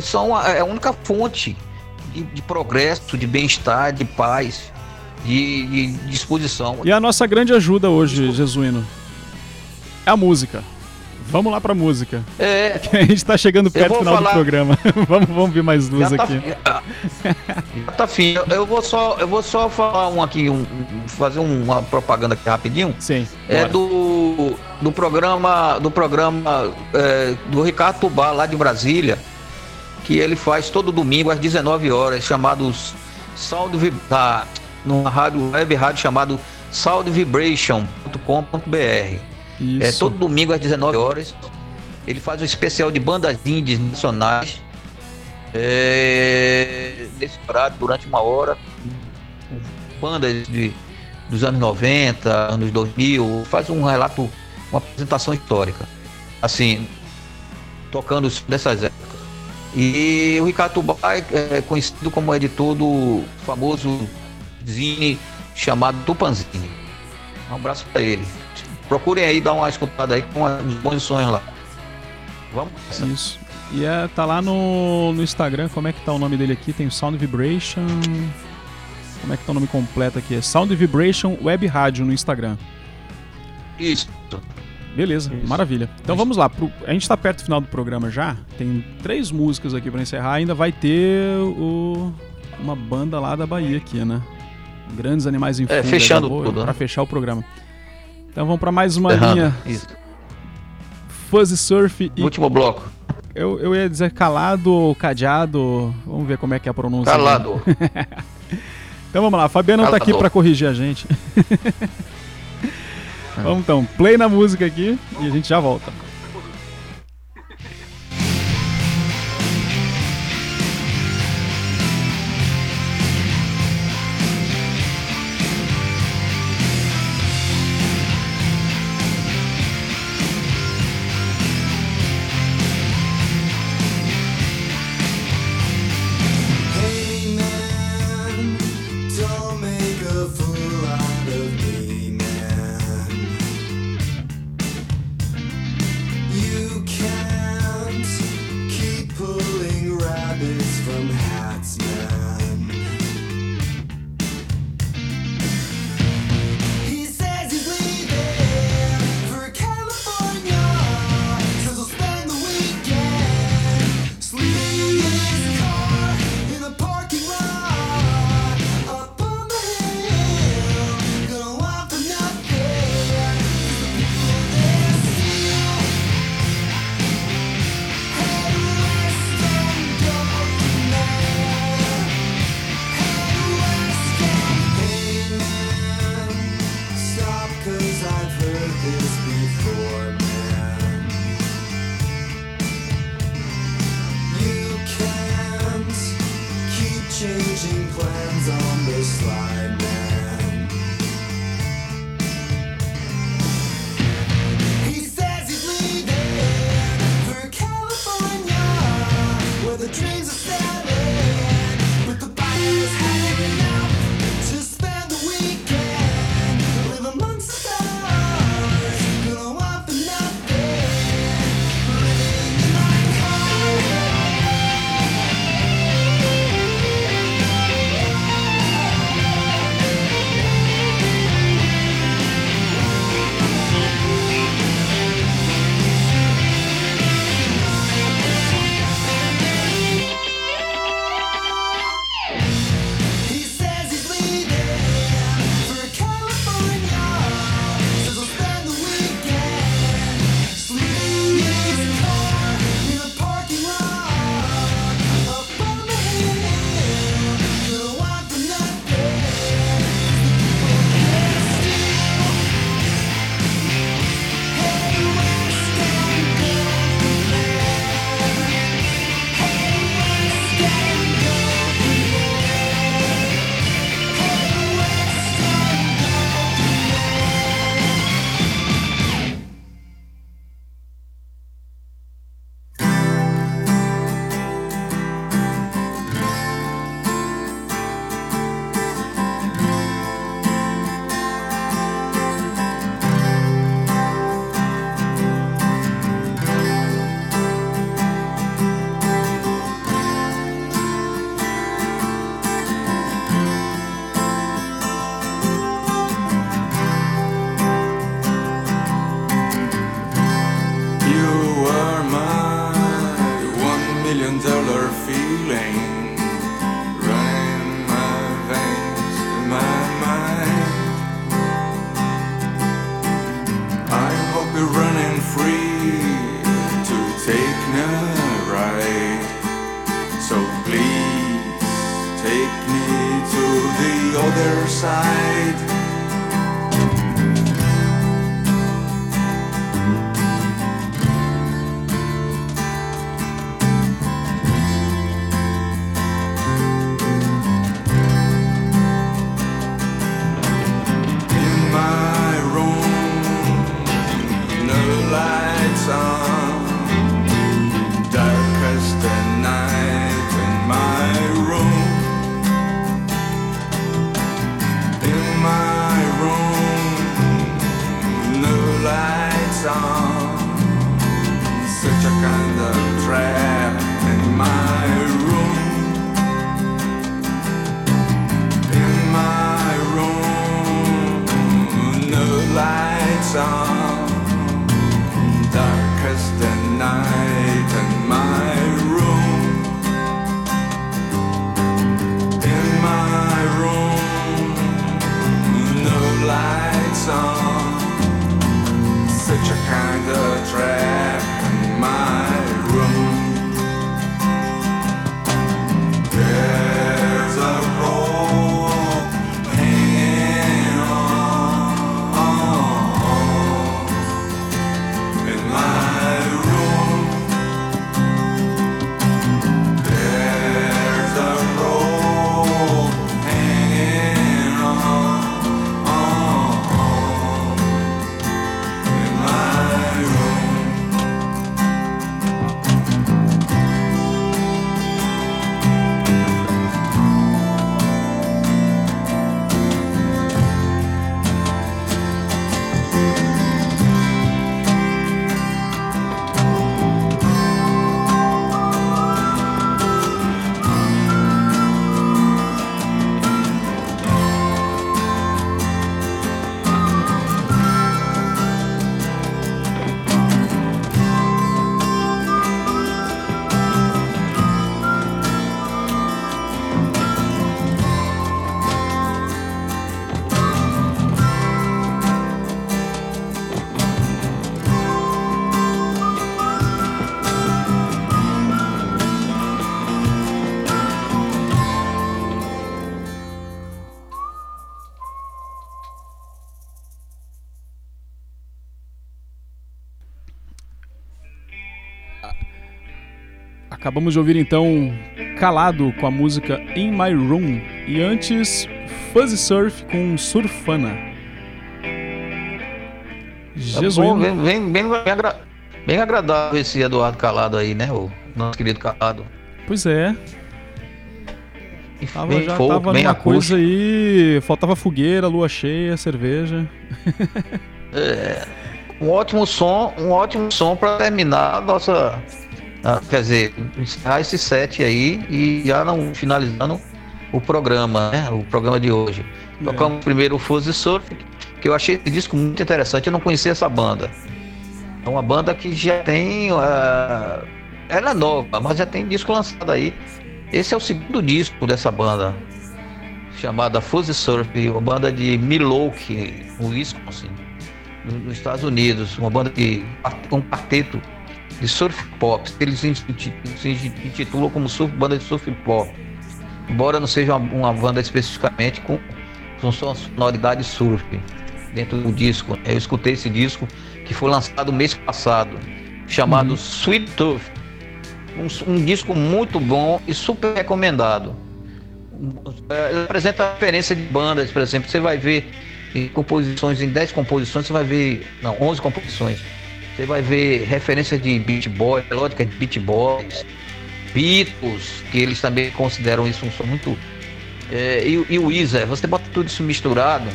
são a, é a única fonte de, de progresso, de bem-estar, de paz, de, de disposição. E a nossa grande ajuda hoje, Jesuíno, é a música. Vamos lá pra música. É, Que a gente tá chegando perto do final do falar- programa. vamos, vamos ver mais já tá, aqui. já tá fim. Eu- vou só, eu vou só falar um aqui, um- fazer uma propaganda aqui rapidinho. Sim. É bora. do, do programa do programa é, do Ricardo Tubá lá de Brasília, que ele faz todo domingo às 19 horas, chamado Sound Vib- da numa rádio web rádio chamado soundvibration.com.br. É todo domingo às 19 horas. Ele faz um especial de bandas indies nacionais. É, nesse horário, durante uma hora. Bandas de, dos anos 90, anos 2000. Faz um relato, uma apresentação histórica. Assim, tocando dessas épocas. E o Ricardo Tubá é é conhecido como editor do famoso zine chamado Tupanzine. Um abraço para ele. Procurem aí dar uma escutada aí com uns bons sonhos lá. Vamos. Isso. E é, tá lá no, no Instagram, como é que tá o nome dele aqui? Tem o Sound Vibration. Como é que tá o nome completo aqui? É Sound Vibration Web Rádio no Instagram. Isso. Beleza, Isso. maravilha. Então vamos lá, pro- a gente tá perto do final do programa já. Tem três músicas aqui pra encerrar. Ainda vai ter o, uma banda lá da Bahia aqui, né? Grandes Animais em Fuga. É, fechando vou- tudo, né? Pra fechar o programa. Então vamos pra mais uma Errando. linha Isso. Fuzzy Surf e Último bloco. eu, eu ia dizer calado ou cadeado. Vamos ver como é que é a pronúncia. Calado. Então vamos lá, a Fabiana não tá aqui pra corrigir a gente. vamos então, play na música aqui e a gente já volta. Acabamos de ouvir então Calado com a música In My Room e antes Fuzzy Surf com Surfana. É bom, Jesuíno. bem, bem, bem, agra- bem agradável esse Eduardo Calado aí, né? O nosso querido Calado. Pois é, tava, bem já folk, tava bem numa coisa aí, faltava fogueira, lua cheia, cerveja. Um ótimo som, um ótimo som para terminar a nossa. Ah, quer dizer, encerrar esse set aí e já não finalizando o programa, né? O programa de hoje. Tocamos primeiro o Fuzzy Surf, que eu achei esse disco muito interessante, eu não conhecia essa banda. É uma banda que já tem. ah, ela é nova, mas já tem disco lançado aí. Esse é o segundo disco dessa banda, chamada Fuzzy Surf, uma banda de Milwaukee, Wisconsin no- nos Estados Unidos, uma banda de um quarteto de surf pop. Eles se inti- se intitulam como surf, banda de surf pop. Embora não seja uma, uma banda especificamente com, com sua sonoridade surf dentro do disco. Eu escutei esse disco que foi lançado mês passado, chamado Sweet Tooth. Um, um disco muito bom e super recomendado. É, Ele apresenta referência de bandas, por exemplo, você vai ver em composições, em 10 composições, você vai ver, não, 11 composições, você vai ver referência de Beat Boys, melódica de Beat Boys, Beatles, que eles também consideram isso um som muito. é, e, e o Weezer, você bota tudo isso misturado,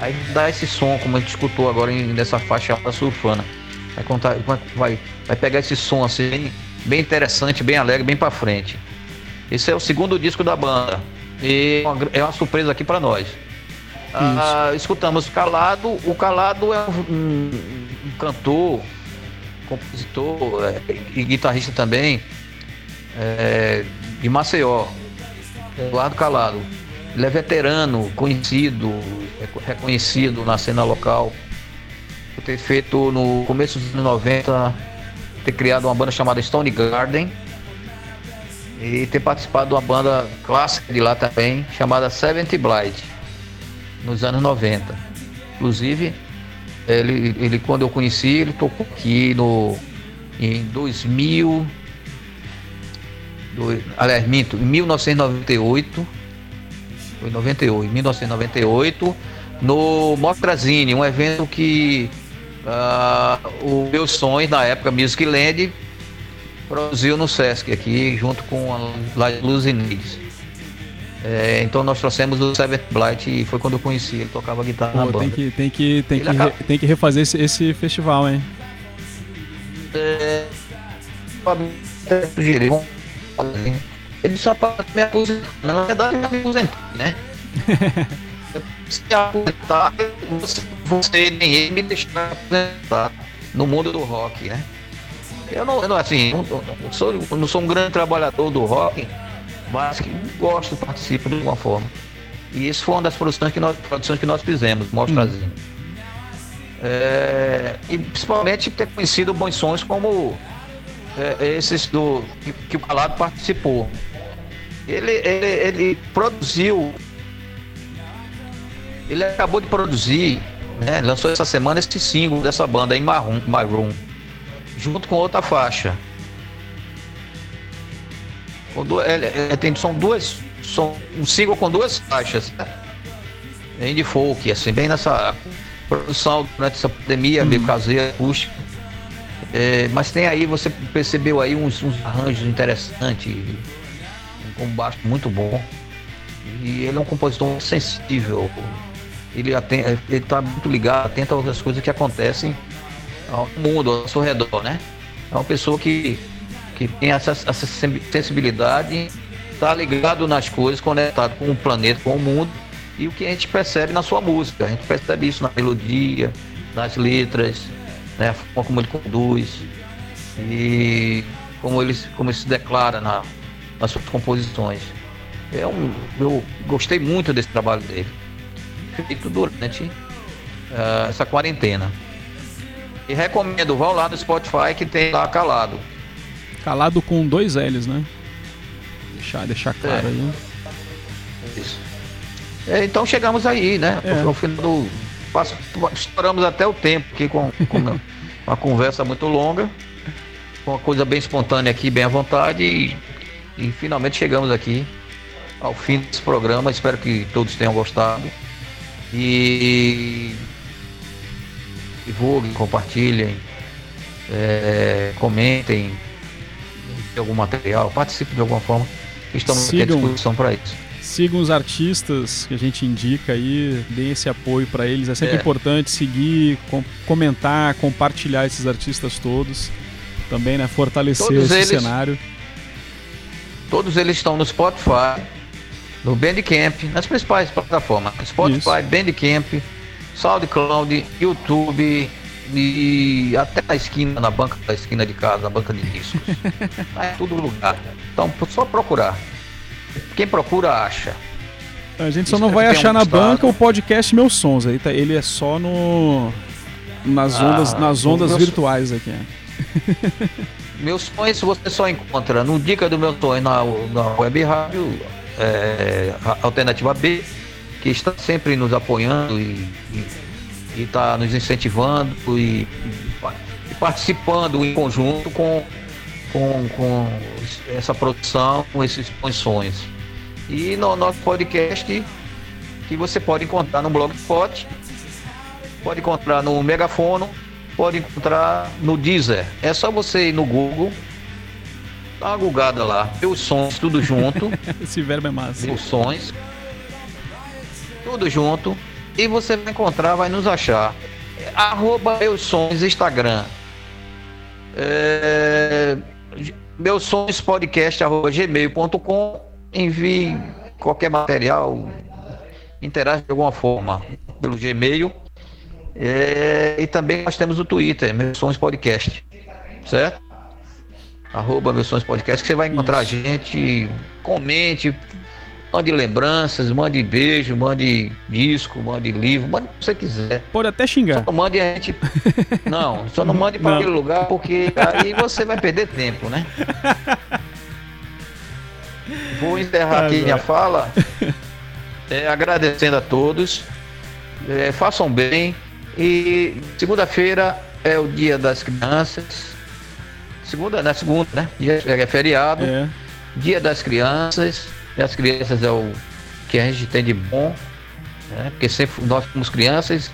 aí dá esse som, como a gente escutou agora em- nessa faixa da surfana. Vai, contar, vai, vai, pegar esse som assim, bem, bem interessante, bem alegre, bem pra frente. Esse é o segundo disco da banda. E é uma é uma surpresa aqui pra nós. Ah, escutamos Calado. O Calado é um cantor, compositor é, e guitarrista também, é, de Maceió, Eduardo Calado. Ele é veterano, conhecido, reco- reconhecido na cena local. Por ter feito no começo dos anos 90, ter criado uma banda chamada Stone Garden e ter participado de uma banda clássica de lá também, chamada Seventh Blight, nos anos 90. Inclusive, ele, ele quando eu conheci, ele tocou aqui no em 2000 do, aliás, minto, em 1998 foi em 98, 1998 no Mostrazine, um evento que ah, o Meus Sonhos na época Music Land produziu no Sesc aqui junto com a La- Luzinedes. É, então nós trouxemos o Seventh Blight e foi quando eu conheci, ele tocava guitarra na Pô, banda. tem que, tem que, tem Ele que, re- acaba- tem que refazer esse, esse festival, hein? É. Ele só para me aposentar. Na verdade, me aposentei, né? Se aposentar, você, você nem ele me deixar aposentar no mundo do rock, né? Eu não, eu não assim, não, não sou, eu não sou um grande trabalhador do rock, mas que gosto, participo de alguma forma. E isso foi uma das produções que nós, produções que nós fizemos, Mostrazinho. É, e principalmente ter conhecido bons sons como é, esses do que, que o Calado participou. Ele, ele, ele produziu, ele acabou de produzir, né, lançou essa semana esse single dessa banda em Maroon, Maroon junto com outra faixa. Com du- ele- ele tem- são duas, são um single com duas faixas, né? bem de folk, assim, bem nessa produção durante essa pandemia, meio caseira, acústica. É, mas tem aí, você percebeu aí uns, uns arranjos interessantes, um baixo muito bom. E ele é um compositor muito sensível. Ele, aten- ele tá muito ligado, atento às coisas que acontecem ao mundo, ao seu redor, né? É uma pessoa que, que tem essa, essa sensibilidade, tá ligado nas coisas, conectado com o planeta, com o mundo, e o que a gente percebe na sua música. A gente percebe isso na melodia, nas letras, né? como ele conduz e como ele, como ele se declara na, nas suas composições. É um, eu gostei muito desse trabalho dele, feito durante ah, essa quarentena. E recomendo, vá lá no Spotify que tem lá calado. Calado com dois L's, né? Deixar, deixar claro É. aí. Isso. É, então chegamos aí, né? É. Ao final do. Estouramos até o tempo aqui com, com uma, uma conversa muito longa, com uma coisa bem espontânea aqui, bem à vontade, e, e finalmente chegamos aqui ao fim desse programa. Espero que todos tenham gostado. E divulguem, compartilhem, é, comentem de algum material, participem de alguma forma. Estamos aqui à disposição para isso. Sigam os artistas que a gente indica aí, deem esse apoio pra eles. É sempre É. importante seguir, com- comentar, compartilhar esses artistas todos. Também, né? Fortalecer Todos esse eles. cenário. Todos eles estão no Spotify, no Bandcamp, nas principais plataformas. Spotify, Bandcamp, SoundCloud, YouTube e até na esquina, na banca da esquina de casa, na banca de discos. é tudo lugar. Então, só procurar. Quem procura, acha. A gente só Espero não vai achar na gostado. banca o podcast Meus Sons. Aí tá- ele é só no nas Ah, ondas, nas ondas virtuais aqui. Meus sonhos você só encontra no Dica do Meu Sonho na, na web rádio é, Alternativa B, que está sempre nos apoiando e está nos incentivando e, e pa- e participando em conjunto com, com, com essa produção, com esses sonhos. E no nosso podcast, que você pode encontrar no Blogspot, pode encontrar no Megafono, pode encontrar no Deezer. É só você ir no Google, dá uma gulgada lá, os sons tudo junto, Esse verbo é massa. os sons, tudo junto, e você vai encontrar, vai nos achar. Arroba meus sons Instagram. É, meus sons podcast arroba gmail.com envie qualquer material interage de alguma forma pelo Gmail é, e também nós temos o Twitter, Meus Sons Podcast, certo? arroba Meus Sonhos Podcast, que você vai encontrar a gente, comente, mande lembranças, mande beijo, mande disco, mande livro, mande o que você quiser. Pode até xingar. Só não mande a gente. Não, só não mande para aquele lugar, porque aí você vai perder tempo, né? Vou encerrar aqui minha fala, é, agradecendo a todos. É, façam bem. E segunda-feira é o dia das crianças. Segunda, na segunda, né? Dia, é feriado. É. Dia das crianças. E as crianças é o que a gente tem de bom, né? porque sempre nós somos crianças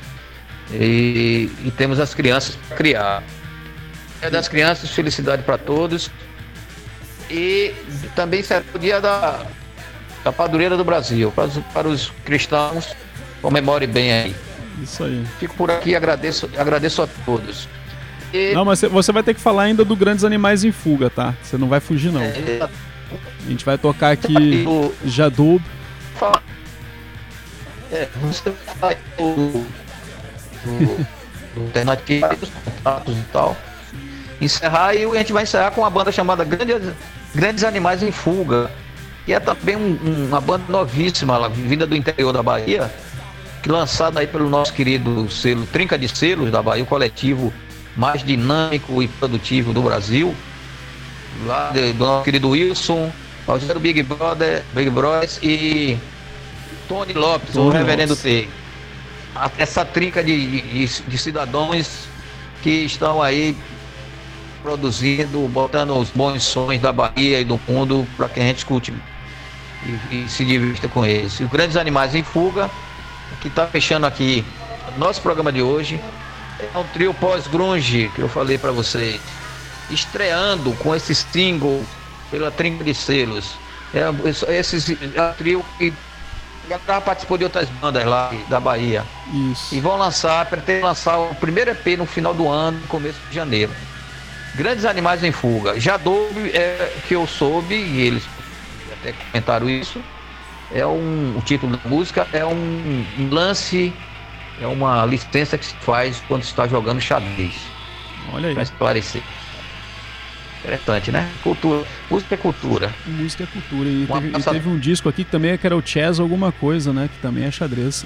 e, e temos as crianças para criar. Dia das crianças, felicidade para todos. E também será o dia da, da padroeira do Brasil. Para os, para os cristãos, comemore bem aí. Isso aí. Fico por aqui, agradeço, agradeço a todos. E, Não, mas você- você vai ter que falar ainda do Grandes Animais em Fuga, tá? Você não vai fugir, não. é, A gente vai tocar aqui o- Jadub. É, você vai do, do, do alternativa, dos contatos e tal. Encerrar e a gente vai encerrar com uma banda chamada Grandes, Grandes Animais em Fuga, que é também um- uma banda novíssima, lá, vinda do interior da Bahia, que lançada aí pelo nosso querido selo Trinca de Selos da Bahia, o coletivo mais dinâmico e produtivo do Brasil lá do nosso querido Wilson, Rogério Big Brother, Big Brothers e Tony Lopes, o Tony reverendo Lopes. T. Essa trinca de, de, de cidadãos que estão aí produzindo, botando os bons sons da Bahia e do mundo para que a gente escute e, e se divirta com eles. E os Grandes Animais em Fuga, que está fechando aqui nosso programa de hoje, é um trio pós-grunge que eu falei para vocês estreando com esse single pela Trinca de Selos. É, esse é trio que já participou de outras bandas lá da Bahia. Isso. E vão lançar, pretendem lançar o primeiro EP no final do ano, começo de janeiro. Grandes Animais em Fuga. Já Doube, é, que eu soube, e eles até comentaram isso, é um, o título da música é um, um lance, é uma licença que se faz quando se está jogando xadrez Olha aí. para esclarecer. Interessante, né? Cultura. Música é cultura. Música é cultura. E teve, e teve um disco aqui que também é que era o Chess alguma coisa, né? Que também é xadrez.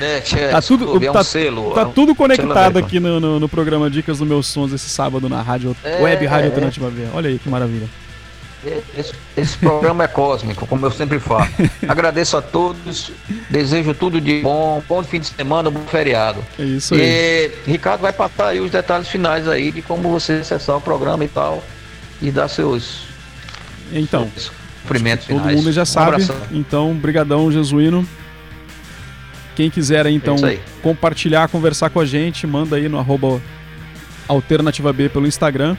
É, tchê, Tá tudo, é um tá, selo. tá é um tudo conectado aqui no, no, no programa Dicas dos Meus Sons esse sábado na rádio, É, Web Rádio é. Alternativa B. Olha aí que maravilha. Esse, esse programa é cósmico, como eu sempre falo. Agradeço a todos, desejo tudo de bom, bom fim de semana, bom feriado. É isso aí. E Ricardo vai passar aí os detalhes finais aí de como você acessar o programa e tal e dar seus, Então, seus cumprimentos todo finais. mundo já Um sabe. abração. Então, brigadão, Jesuíno. Quem quiser aí, então, É compartilhar, conversar com a gente, manda aí no arroba Alternativa B pelo Instagram.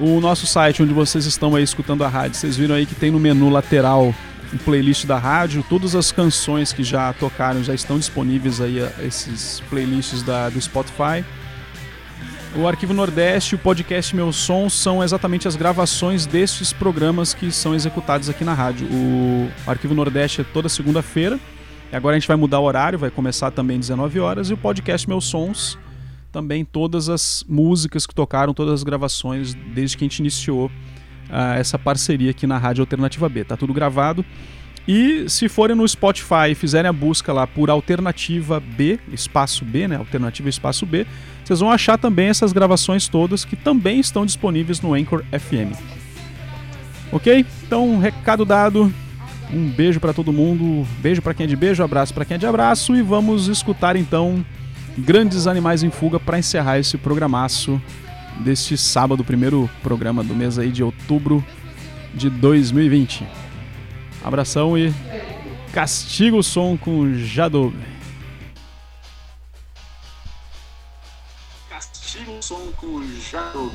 O nosso site, onde vocês estão aí escutando a rádio, vocês viram aí que tem no menu lateral um playlist da rádio. Todas as canções que já tocaram já estão disponíveis aí, esses playlists da, do Spotify. O Arquivo Nordeste e o podcast Meu Som são exatamente as gravações destes programas que são executados aqui na rádio. O Arquivo Nordeste é toda segunda-feira. Agora a gente vai mudar o horário, vai começar também 19 horas. E o podcast Meus Sons, também todas as músicas que tocaram, todas as gravações, desde que a gente iniciou ah, essa parceria aqui na Rádio Alternativa B. Tá tudo gravado. E se forem no Spotify e fizerem a busca lá por Alternativa B, espaço B, né? Alternativa espaço B, vocês vão achar também essas gravações todas que também estão disponíveis no Anchor FM. Ok? Então, recado dado. Um beijo pra todo mundo. Beijo pra quem é de beijo, abraço pra quem é de abraço e vamos escutar então Grandes Animais em Fuga pra encerrar esse programaço deste sábado, primeiro programa do mês aí de outubro de 2020. Abração e castiga o som com Jadou. Castiga o som com Jadou.